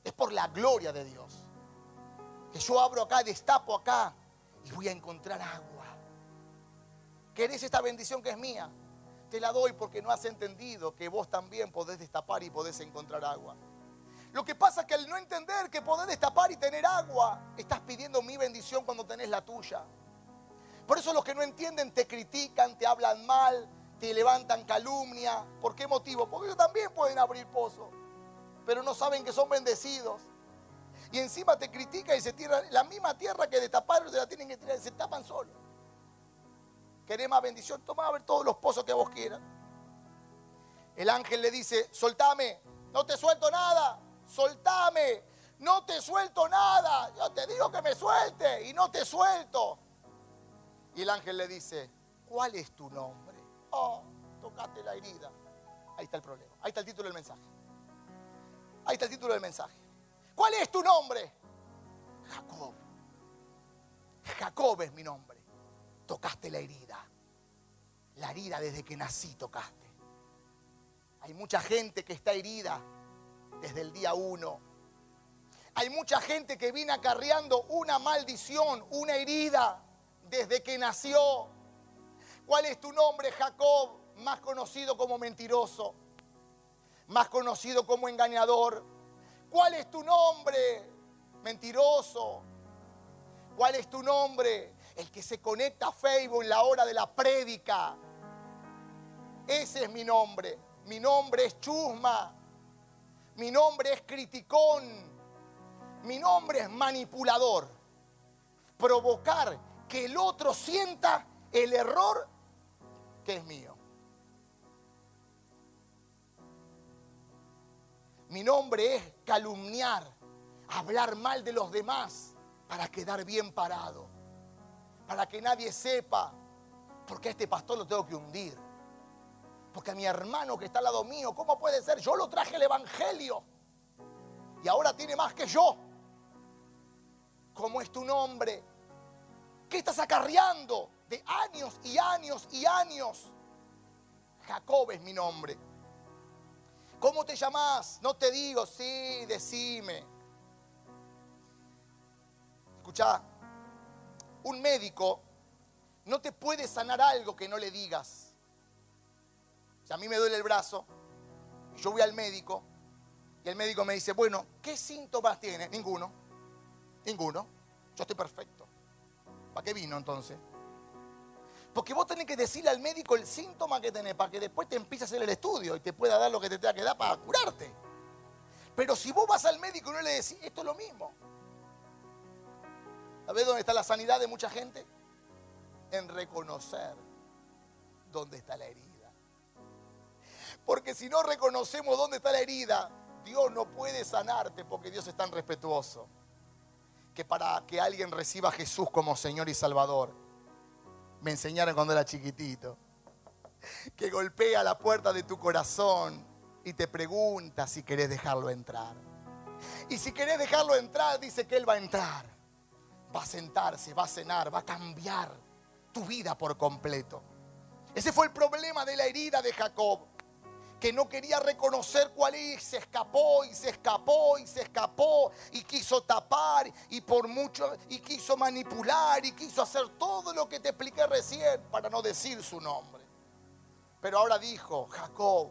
Es por la gloria de Dios. Que yo abro acá, destapo acá y voy a encontrar agua. ¿Querés esta bendición que es mía? Te la doy porque no has entendido que vos también podés destapar y podés encontrar agua. Lo que pasa es que al no entender que podés destapar y tener agua, estás pidiendo mi bendición cuando tenés la tuya. Por eso los que no entienden te critican, te hablan mal, te levantan calumnia. ¿Por qué motivo? Porque ellos también pueden abrir pozos pero no saben que son bendecidos. Y encima te critica y se tira la misma tierra que destaparon, se la tienen que tirar, se tapan solo. ¿Querés más bendición? Toma a ver todos los pozos que vos quieras. El ángel le dice, soltame, no te suelto nada, soltame, no te suelto nada. Yo te digo que me suelte y no te suelto. Y el ángel le dice, ¿cuál es tu nombre? Oh, tocaste la herida. Ahí está el problema, ahí está el título del mensaje. Ahí está el título del mensaje. ¿Cuál es tu nombre? Jacob. Jacob es mi nombre. Tocaste la herida. La herida desde que nací tocaste. Hay mucha gente que está herida desde el día uno. Hay mucha gente que viene acarreando una maldición, una herida desde que nació. ¿Cuál es tu nombre, Jacob? Más conocido como mentiroso más conocido como engañador. ¿Cuál es tu nombre? Mentiroso. ¿Cuál es tu nombre? El que se conecta a Facebook en la hora de la prédica. Ese es mi nombre. Mi nombre es Chusma. Mi nombre es criticón. Mi nombre es manipulador. Provocar que el otro sienta el error que es mío. Mi nombre es calumniar, hablar mal de los demás para quedar bien parado, para que nadie sepa, porque a este pastor lo tengo que hundir. Porque a mi hermano que está al lado mío, ¿cómo puede ser? Yo lo traje el Evangelio y ahora tiene más que yo. ¿Cómo es tu nombre? ¿Qué estás acarreando de años y años y años? Jacob es mi nombre. ¿Cómo te llamas? No te digo, sí, decime. Escucha, un médico no te puede sanar algo que no le digas. Si a mí me duele el brazo, yo voy al médico y el médico me dice, bueno, ¿qué síntomas tiene? Ninguno. Ninguno. Yo estoy perfecto. ¿Para qué vino entonces? Porque vos tenés que decirle al médico el síntoma que tenés para que después te empiece a hacer el estudio y te pueda dar lo que te tenga que dar para curarte. Pero si vos vas al médico y no le decís, esto es lo mismo. ¿Sabés dónde está la sanidad de mucha gente? En reconocer dónde está la herida. Porque si no reconocemos dónde está la herida, Dios no puede sanarte porque Dios es tan respetuoso que para que alguien reciba a Jesús como Señor y Salvador, me enseñaron cuando era chiquitito. Que golpea la puerta de tu corazón y te pregunta si querés dejarlo entrar. Y si querés dejarlo entrar, dice que Él va a entrar. Va a sentarse, va a cenar, va a cambiar tu vida por completo. Ese fue el problema de la herida de Jacob. Que no quería reconocer cuál es, se escapó y se escapó y se escapó y quiso tapar y por mucho y quiso manipular y quiso hacer todo lo que te expliqué recién para no decir su nombre. Pero ahora dijo, Jacob,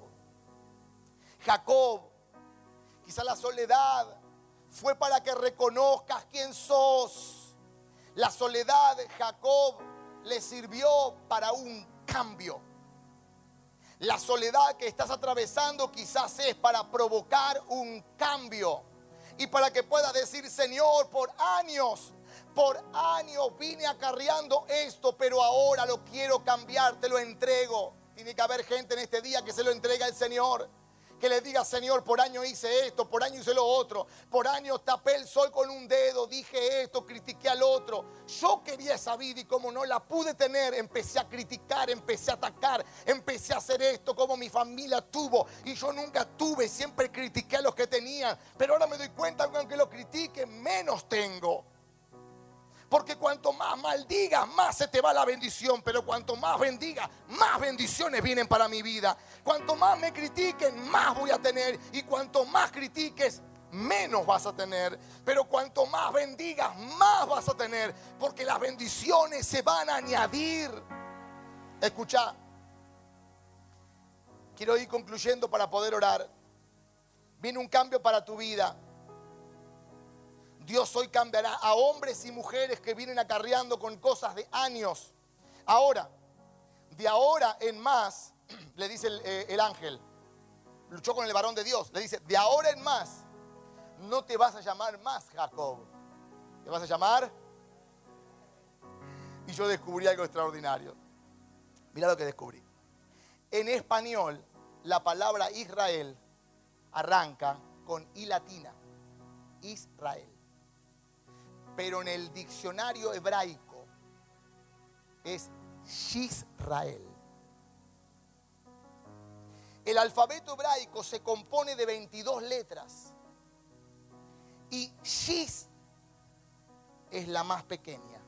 Jacob, quizá la soledad fue para que reconozcas quién sos. La soledad, Jacob, le sirvió para un cambio. La soledad que estás atravesando quizás es para provocar un cambio y para que puedas decir, Señor, por años, por años vine acarreando esto, pero ahora lo quiero cambiar, te lo entrego. Tiene que haber gente en este día que se lo entrega al Señor que le diga, Señor, por año hice esto, por año hice lo otro, por año tapé el sol con un dedo, dije esto, critiqué al otro. Yo quería esa vida y como no la pude tener, empecé a criticar, empecé a atacar, empecé a hacer esto como mi familia tuvo y yo nunca tuve, siempre critiqué a los que tenían, pero ahora me doy cuenta que aunque lo critique, menos tengo. Porque cuanto más maldigas, más se te va la bendición. Pero cuanto más bendigas, más bendiciones vienen para mi vida. Cuanto más me critiquen, más voy a tener. Y cuanto más critiques, menos vas a tener. Pero cuanto más bendigas, más vas a tener. Porque las bendiciones se van a añadir. Escucha. Quiero ir concluyendo para poder orar. Viene un cambio para tu vida. Dios hoy cambiará a hombres y mujeres que vienen acarreando con cosas de años. Ahora, de ahora en más, (clears throat) le dice el, eh, el ángel, luchó con el varón de Dios, le dice, de ahora en más, no te vas a llamar más Jacob, te vas a llamar... (laughs) Y yo descubrí algo extraordinario. Mira lo que descubrí. En español, la palabra Israel arranca con I latina. Israel pero en el diccionario hebraico es Yisrael. El alfabeto hebraico se compone de 22 letras y Shis es la más pequeña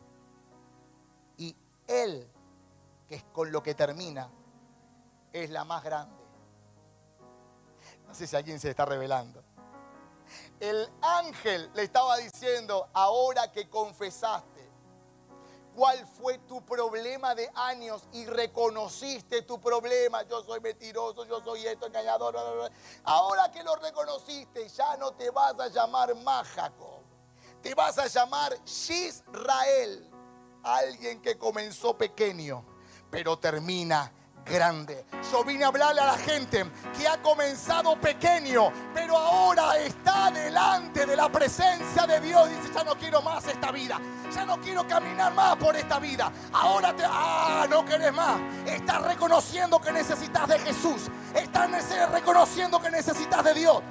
y él, que es con lo que termina, es la más grande. No sé si alguien se está revelando el ángel le estaba diciendo, ahora que confesaste cuál fue tu problema de años y reconociste tu problema, yo soy mentiroso, yo soy esto, engañador, ahora que lo reconociste, ya no te vas a llamar más Jacob, te vas a llamar Israel, alguien que comenzó pequeño, pero termina grande. Yo vine a hablarle a la gente que ha comenzado pequeño, pero ahora está delante de la presencia de Dios. Dice, ya no quiero más esta vida. Ya no quiero caminar más por esta vida. Ahora te... Ah, no querés más. Estás reconociendo que necesitas de Jesús. Estás reconociendo que necesitas de Dios.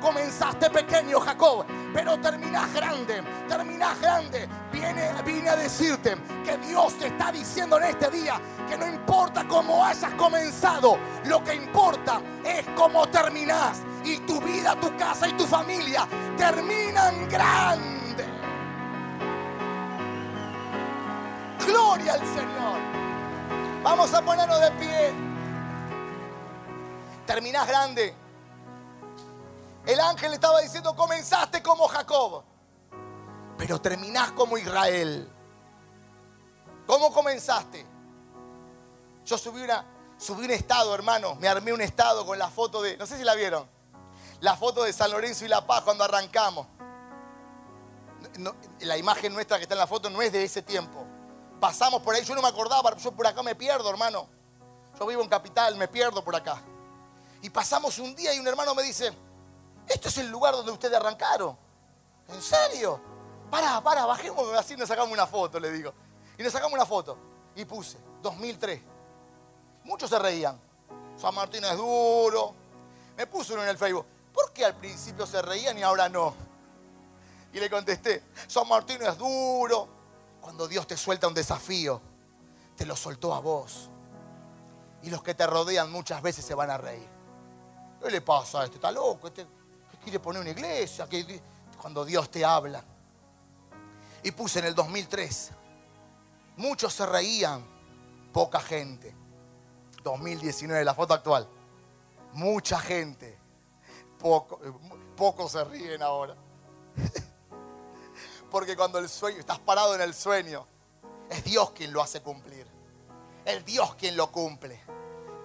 Comenzaste pequeño, Jacob, pero terminás grande. Terminás grande. Viene, vine a decirte que Dios te está diciendo en este día que no importa cómo hayas comenzado, lo que importa es cómo terminás. Y tu vida, tu casa y tu familia terminan grande. Gloria al Señor. Vamos a ponernos de pie. Terminás grande. El ángel estaba diciendo, comenzaste como Jacob, pero terminás como Israel. ¿Cómo comenzaste? Yo subí, una, subí un estado, hermano. Me armé un estado con la foto de, no sé si la vieron, la foto de San Lorenzo y La Paz cuando arrancamos. la imagen nuestra que está en la foto no es de ese tiempo. Pasamos por ahí, yo no me acordaba, yo por acá me pierdo, hermano. Yo vivo en Capital, me pierdo por acá. Y pasamos un día y un hermano me dice, esto es el lugar donde ustedes arrancaron. ¿En serio? Para, para, bajemos así nos sacamos una foto, le digo. Y nos sacamos una foto. Y puse, 2003. Muchos se reían. San Martín es duro. Me puso uno en el Facebook. ¿Por qué al principio se reían y ahora no? Y le contesté, San Martín es duro. Cuando Dios te suelta un desafío, te lo soltó a vos. Y los que te rodean muchas veces se van a reír. ¿Qué le pasa a este? ¿Está loco? Este quiere poner una iglesia. Que, cuando Dios te habla. Y puse en el 2003. Muchos se reían, poca gente. 2019, la foto actual. Mucha gente. Poco, pocos se ríen ahora. (laughs) Porque cuando el sueño, estás parado en el sueño, es Dios quien lo hace cumplir. Es Dios quien lo cumple.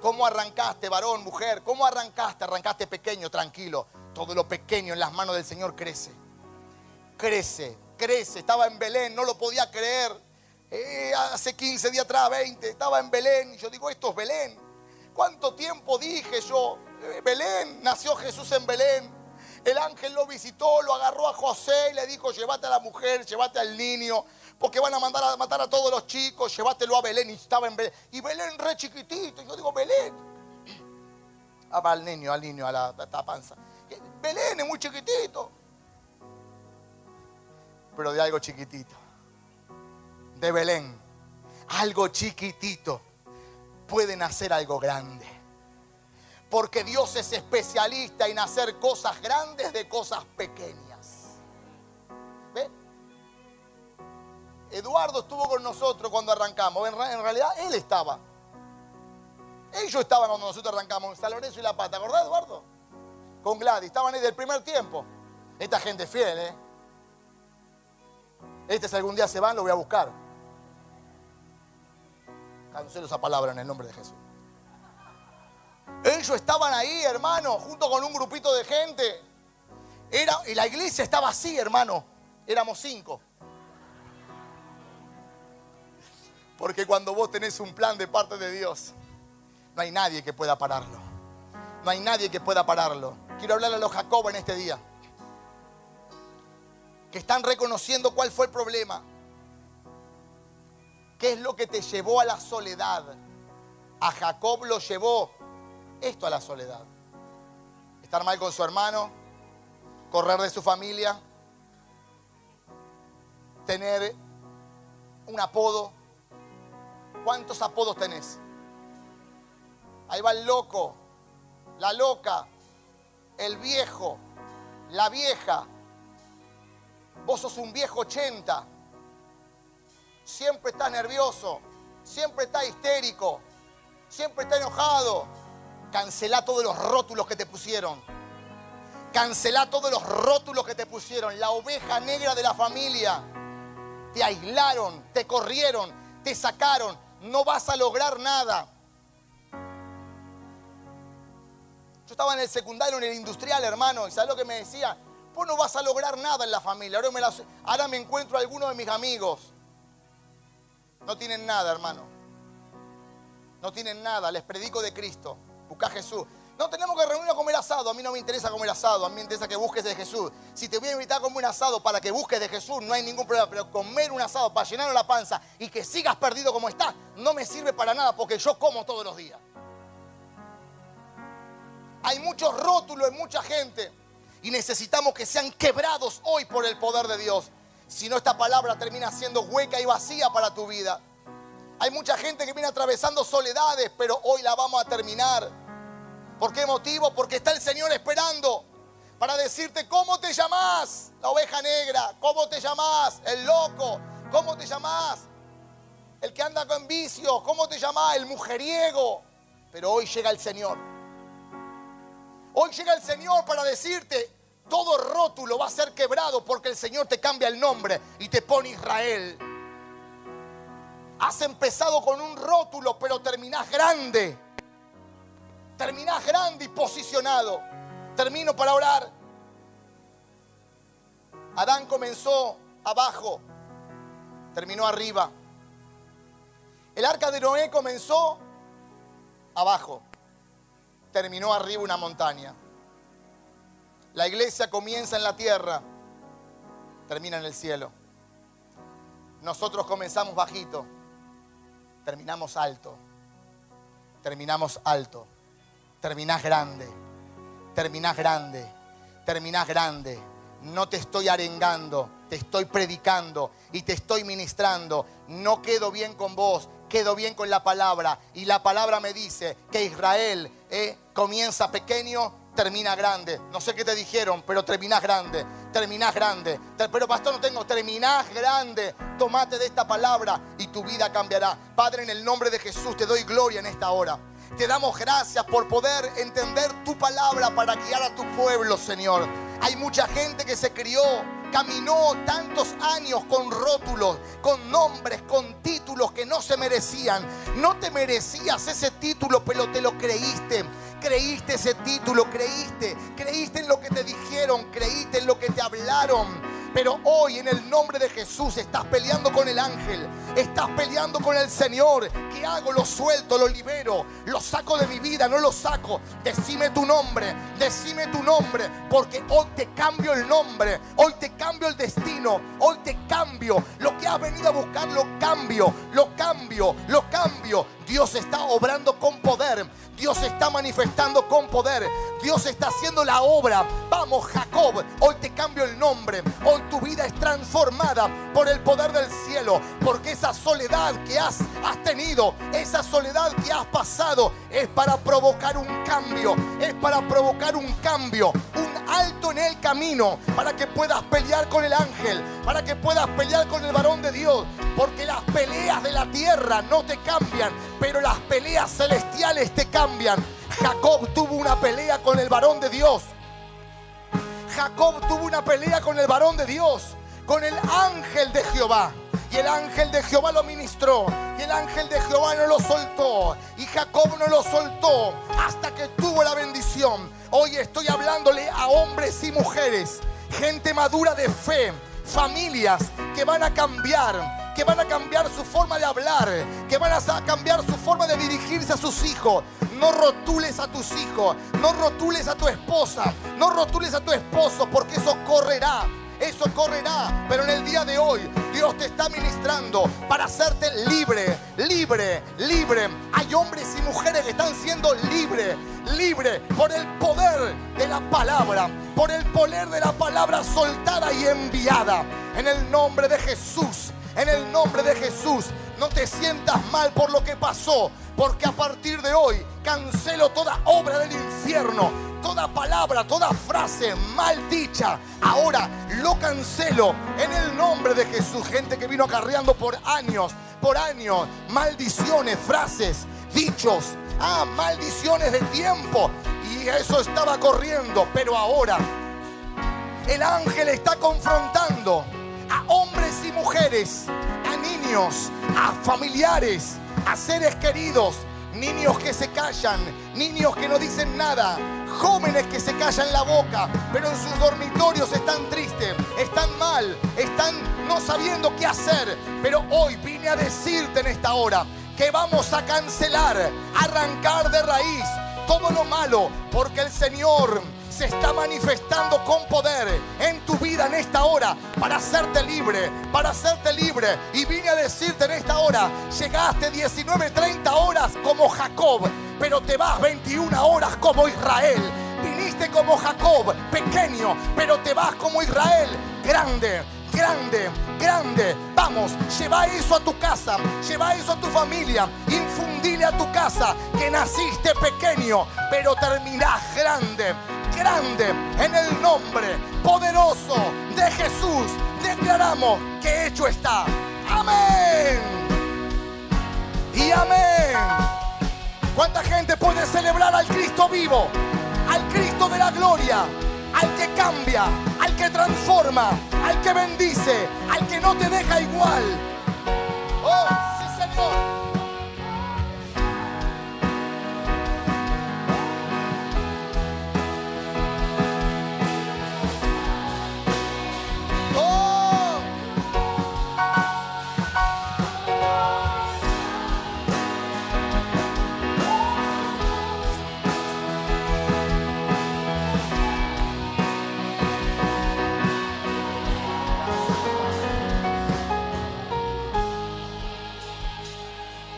¿Cómo arrancaste, varón, mujer? ¿Cómo arrancaste? Arrancaste pequeño, tranquilo. Todo lo pequeño en las manos del Señor crece. Crece, crece. Estaba en Belén, no lo podía creer. Eh, hace 15 días atrás, 20, estaba en Belén. Y yo digo, esto es Belén. ¿Cuánto tiempo dije yo? Eh, Belén, nació Jesús en Belén. El ángel lo visitó, lo agarró a José y le dijo, llévate a la mujer, llévate al niño, porque van a mandar a matar a todos los chicos, llévatelo a Belén. Y estaba en Belén. Y Belén re chiquitito. Yo digo, Belén. Ah, al niño, al niño, a la, a panza. Belén es muy chiquitito. Pero de algo chiquitito. De Belén. Algo chiquitito. Pueden hacer algo grande. Porque Dios es especialista en hacer cosas grandes de cosas pequeñas. Eduardo estuvo con nosotros cuando arrancamos. En, realidad él estaba. Ellos estaban cuando nosotros arrancamos. San Lorenzo y La Pata. ¿Acordás, Eduardo? Con Gladys. Estaban ahí del primer tiempo. Esta gente fiel, ¿eh? Este si algún día se van, lo voy a buscar. Cancelo esa palabra en el nombre de Jesús. Ellos estaban ahí, hermano, junto con un grupito de gente. Era, y la iglesia estaba así, hermano. Éramos cinco. Porque cuando vos tenés un plan de parte de Dios, no hay nadie que pueda pararlo. No hay nadie que pueda pararlo. Quiero hablarle a los Jacob en este día. Que están reconociendo cuál fue el problema. ¿Qué es lo que te llevó a la soledad? A Jacob lo llevó esto a la soledad. Estar mal con su hermano, correr de su familia, tener un apodo. ¿Cuántos apodos tenés? Ahí va el loco, la loca, el viejo, la vieja. Vos sos un viejo 80. Siempre estás nervioso, siempre estás histérico, siempre estás enojado Cancelá todos los rótulos que te pusieron. Cancelá todos los rótulos que te pusieron. La oveja negra de la familia. Te aislaron, te corrieron, te sacaron. No vas a lograr nada. Yo estaba en el secundario, en el industrial, hermano, y ¿sabes lo que me decía? Vos no vas a lograr nada en la familia. Ahora me, encuentro a algunos de mis amigos. No tienen nada, hermano. No tienen nada. Les predico de Cristo. Busca Jesús. No tenemos que reunirnos a comer asado. A mí no me interesa comer asado. A mí me interesa que busques de Jesús. Si te voy a invitar a comer un asado para que busques de Jesús, no hay ningún problema. Pero comer un asado para llenar la panza y que sigas perdido como estás, no me sirve para nada porque yo como todos los días. Hay muchos rótulos en mucha gente y necesitamos que sean quebrados hoy por el poder de Dios. Si no, esta palabra termina siendo hueca y vacía para tu vida. Hay mucha gente que viene atravesando soledades, pero hoy la vamos a terminar. ¿Por qué motivo? Porque está el Señor esperando para decirte cómo te llamás, la oveja negra, cómo te llamás, el loco, cómo te llamás, el que anda con vicio, cómo te llamás, el mujeriego. Pero hoy llega el Señor. Hoy llega el Señor para decirte, todo rótulo va a ser quebrado porque el Señor te cambia el nombre y te pone Israel. Has empezado con un rótulo, pero terminás grande. Terminás grande y posicionado. Termino para orar. Adán comenzó abajo, terminó arriba. El arca de Noé comenzó abajo, terminó arriba una montaña. La iglesia comienza en la tierra, termina en el cielo. Nosotros comenzamos bajito terminamos alto. Terminamos alto. Terminás grande. Terminás grande. Terminás grande. No te estoy arengando, te estoy predicando y te estoy ministrando. No quedo bien con vos, quedo bien con la palabra. Y la palabra me dice que Israel eh, comienza pequeño, termina grande. No sé qué te dijeron, pero terminás grande, terminás grande. Pero pastor, no tengo, terminás grande. Tomate de esta palabra y tu vida cambiará. Padre, en el nombre de Jesús te doy gloria en esta hora. Te damos gracias por poder entender tu palabra para guiar a tu pueblo, Señor. Hay mucha gente que se crió caminó tantos años con rótulos, con nombres, con títulos que no se merecían. No te merecías ese título, pero te lo creíste. Creíste ese título, creíste, creíste en lo que te dijeron, creíste en lo que te hablaron. Pero hoy en el nombre de Jesús estás peleando con el ángel, estás peleando con el Señor. ¿Qué hago? Lo suelto, lo libero, lo saco de mi vida, no lo saco. Decime tu nombre, decime tu nombre, porque hoy te cambio el nombre, hoy te cambio el destino, hoy te cambio. Lo que has venido a buscar lo cambio, lo cambio, lo cambio. Dios está obrando con poder. Dios está manifestando con poder. Dios está haciendo la obra. Vamos, Jacob, hoy te cambio el nombre. Hoy tu vida es transformada por el poder del cielo. Porque esa soledad que has, tenido, esa soledad que has pasado, es para provocar un cambio. Es para provocar un cambio. Un alto en el camino. Para que puedas pelear con el ángel. Para que puedas pelear con el varón de Dios. Porque las peleas de la tierra no te cambian. Pero las peleas celestiales te cambian. Jacob tuvo una pelea con el varón de Dios. Jacob tuvo una pelea con el varón de Dios, con el ángel de Jehová. Y el ángel de Jehová lo ministró. Y el ángel de Jehová no lo soltó. Y Jacob no lo soltó hasta que tuvo la bendición. Hoy estoy hablándole a hombres y mujeres, gente madura de fe, familias que van a cambiar que van a cambiar su forma de hablar, que van a cambiar su forma de dirigirse a sus hijos. No rotules a tus hijos, no rotules a tu esposa, no rotules a tu esposo, porque eso correrá. Eso correrá, pero en el día de hoy Dios te está ministrando para hacerte libre, libre, libre. Hay hombres y mujeres que están siendo libres, libres por el poder de la palabra, por el poder de la palabra soltada y enviada. En el nombre de Jesús en el nombre de Jesús. No te sientas mal por lo que pasó, porque a partir de hoy cancelo toda obra del infierno, toda palabra, toda frase mal dicha. Ahora lo cancelo en el nombre de Jesús. Gente que vino acarreando por años, por años, maldiciones, frases, dichos, ah, maldiciones de tiempo. Y eso estaba corriendo, pero ahora el ángel está confrontando a hombres y mujeres, a niños, a familiares, a seres queridos, niños que se callan, niños que no dicen nada, jóvenes que se callan la boca, pero en sus dormitorios están tristes, están mal, están no sabiendo qué hacer. Pero hoy vine a decirte en esta hora que vamos a cancelar, arrancar de raíz todo lo malo, porque el Señor se está manifestando con poder en tu vida en esta hora para hacerte libre, para hacerte libre. Y vine a decirte en esta hora, llegaste 19, 30 horas como Jacob, pero te vas 21 horas como Israel. Viniste como Jacob, pequeño, pero te vas como Israel, grande grande, grande. Vamos, lleva eso a tu casa, lleva eso a tu familia, infundile a tu casa que naciste pequeño, pero terminás grande grande en el nombre poderoso de Jesús. Declaramos que hecho está. Amén. Y amén. ¿Cuánta gente puede celebrar al Cristo vivo? Al Cristo de la gloria. Al que cambia, al que transforma, al que bendice, al que no te deja igual. Oh, sí, Señor.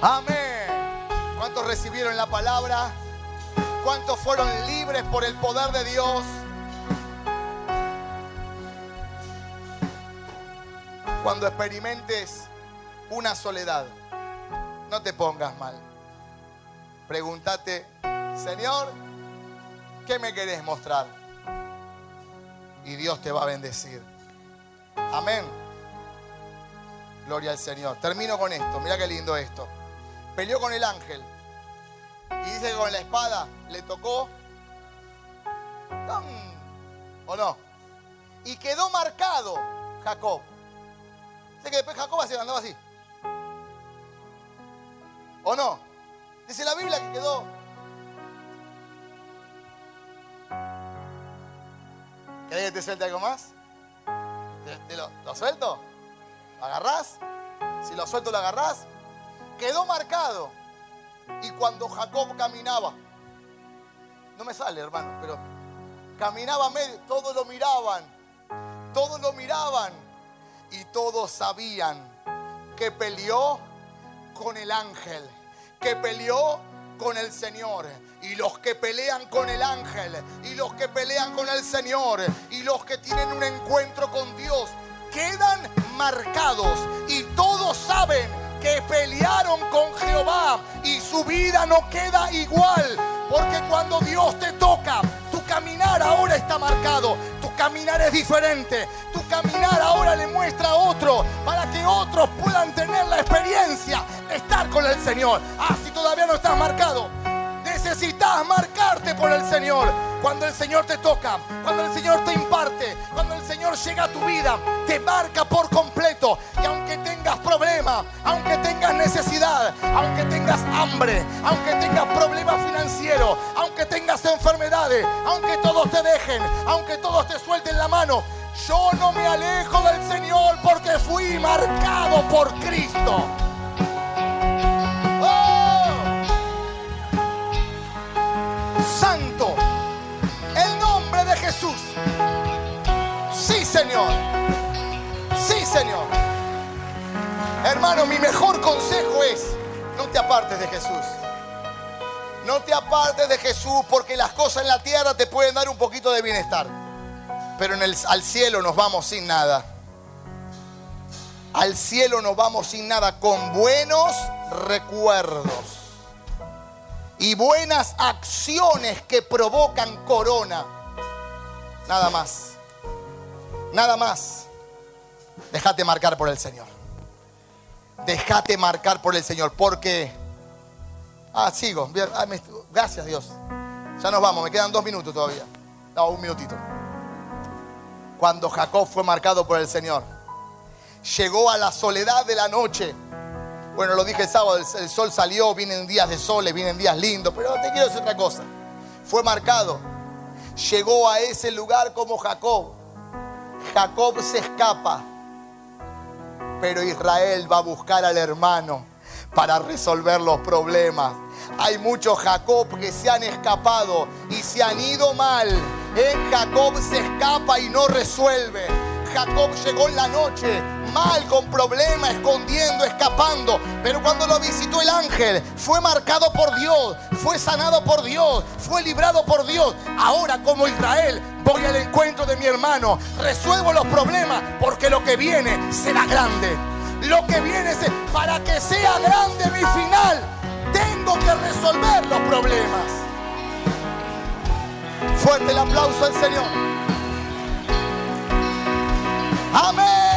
Amén. ¿Cuántos recibieron la palabra? ¿Cuántos fueron libres por el poder de Dios? Cuando experimentes una soledad, no te pongas mal. Pregúntate, Señor, ¿qué me querés mostrar? Y Dios te va a bendecir. Amén. Gloria al Señor. Termino con esto. Mira qué lindo esto peleó con el ángel. Y dice que con la espada le tocó. ¡Tan! ¿O no? Y quedó marcado Jacob. Dice que después Jacob así, andaba así. ¿O no? Dice la Biblia que quedó. ¿Querés que te suelte algo más? ¿Te, ¿Lo suelto? ¿Lo agarrás? Si lo suelto, lo agarrás. Quedó marcado. Y cuando Jacob caminaba, no me sale, hermano, pero caminaba medio, todos lo miraban, todos lo miraban y todos sabían que peleó con el ángel, que peleó con el Señor. Y los que pelean con el ángel, y los que pelean con el Señor, y los que tienen un encuentro con Dios, quedan marcados. Y todos saben que pelearon con Jehová y su vida no queda igual. Porque cuando Dios te toca, tu caminar ahora está marcado. Tu caminar es diferente. Tu caminar ahora le muestra a otro para que otros puedan tener la experiencia de estar con el Señor. Ah, si todavía no estás marcado, necesitas marcarte por el Señor. Cuando el Señor te toca, cuando el Señor te imparte, cuando el Señor llega a tu vida, te marca por completo. Y aunque tengas problemas, aunque tengas necesidad, aunque tengas hambre, aunque tengas problemas financieros, aunque tengas enfermedades, aunque todos te dejen, aunque todos te suelten la mano, yo no me alejo del Señor porque fui marcado por Cristo. Sí, Señor. Sí, Señor. Hermano, mi mejor consejo es, no te apartes de Jesús. No te apartes de Jesús porque las cosas en la tierra te pueden dar un poquito de bienestar. Pero al cielo nos vamos sin nada. Al cielo nos vamos sin nada, con buenos recuerdos y buenas acciones que provocan corona. Nada más. Nada más. Déjate marcar por el Señor. Déjate marcar por el Señor. Porque. Ah, sigo. Ah, Gracias, Dios. Ya nos vamos. Me quedan dos minutos todavía. No, un minutito. Cuando Jacob fue marcado por el Señor, llegó a la soledad de la noche. Bueno, lo dije el sábado, el sol salió, vienen días de soles, vienen días lindos, pero te quiero decir otra cosa. Fue marcado. Llegó a ese lugar como Jacob. Jacob se escapa, pero Israel va a buscar al hermano para resolver los problemas. Hay muchos Jacob que se han escapado y se han ido mal. En Jacob se escapa y no resuelve. Jacob llegó en la noche mal, con problemas, escondiendo, escapando. Pero cuando lo visitó el ángel, fue marcado por Dios, fue sanado por Dios, fue librado por Dios. Ahora como Israel voy al encuentro de mi hermano, resuelvo los problemas porque lo que viene será grande. Lo que viene es para que sea grande mi final. Tengo que resolver los problemas. Fuerte el aplauso al Señor. Amén.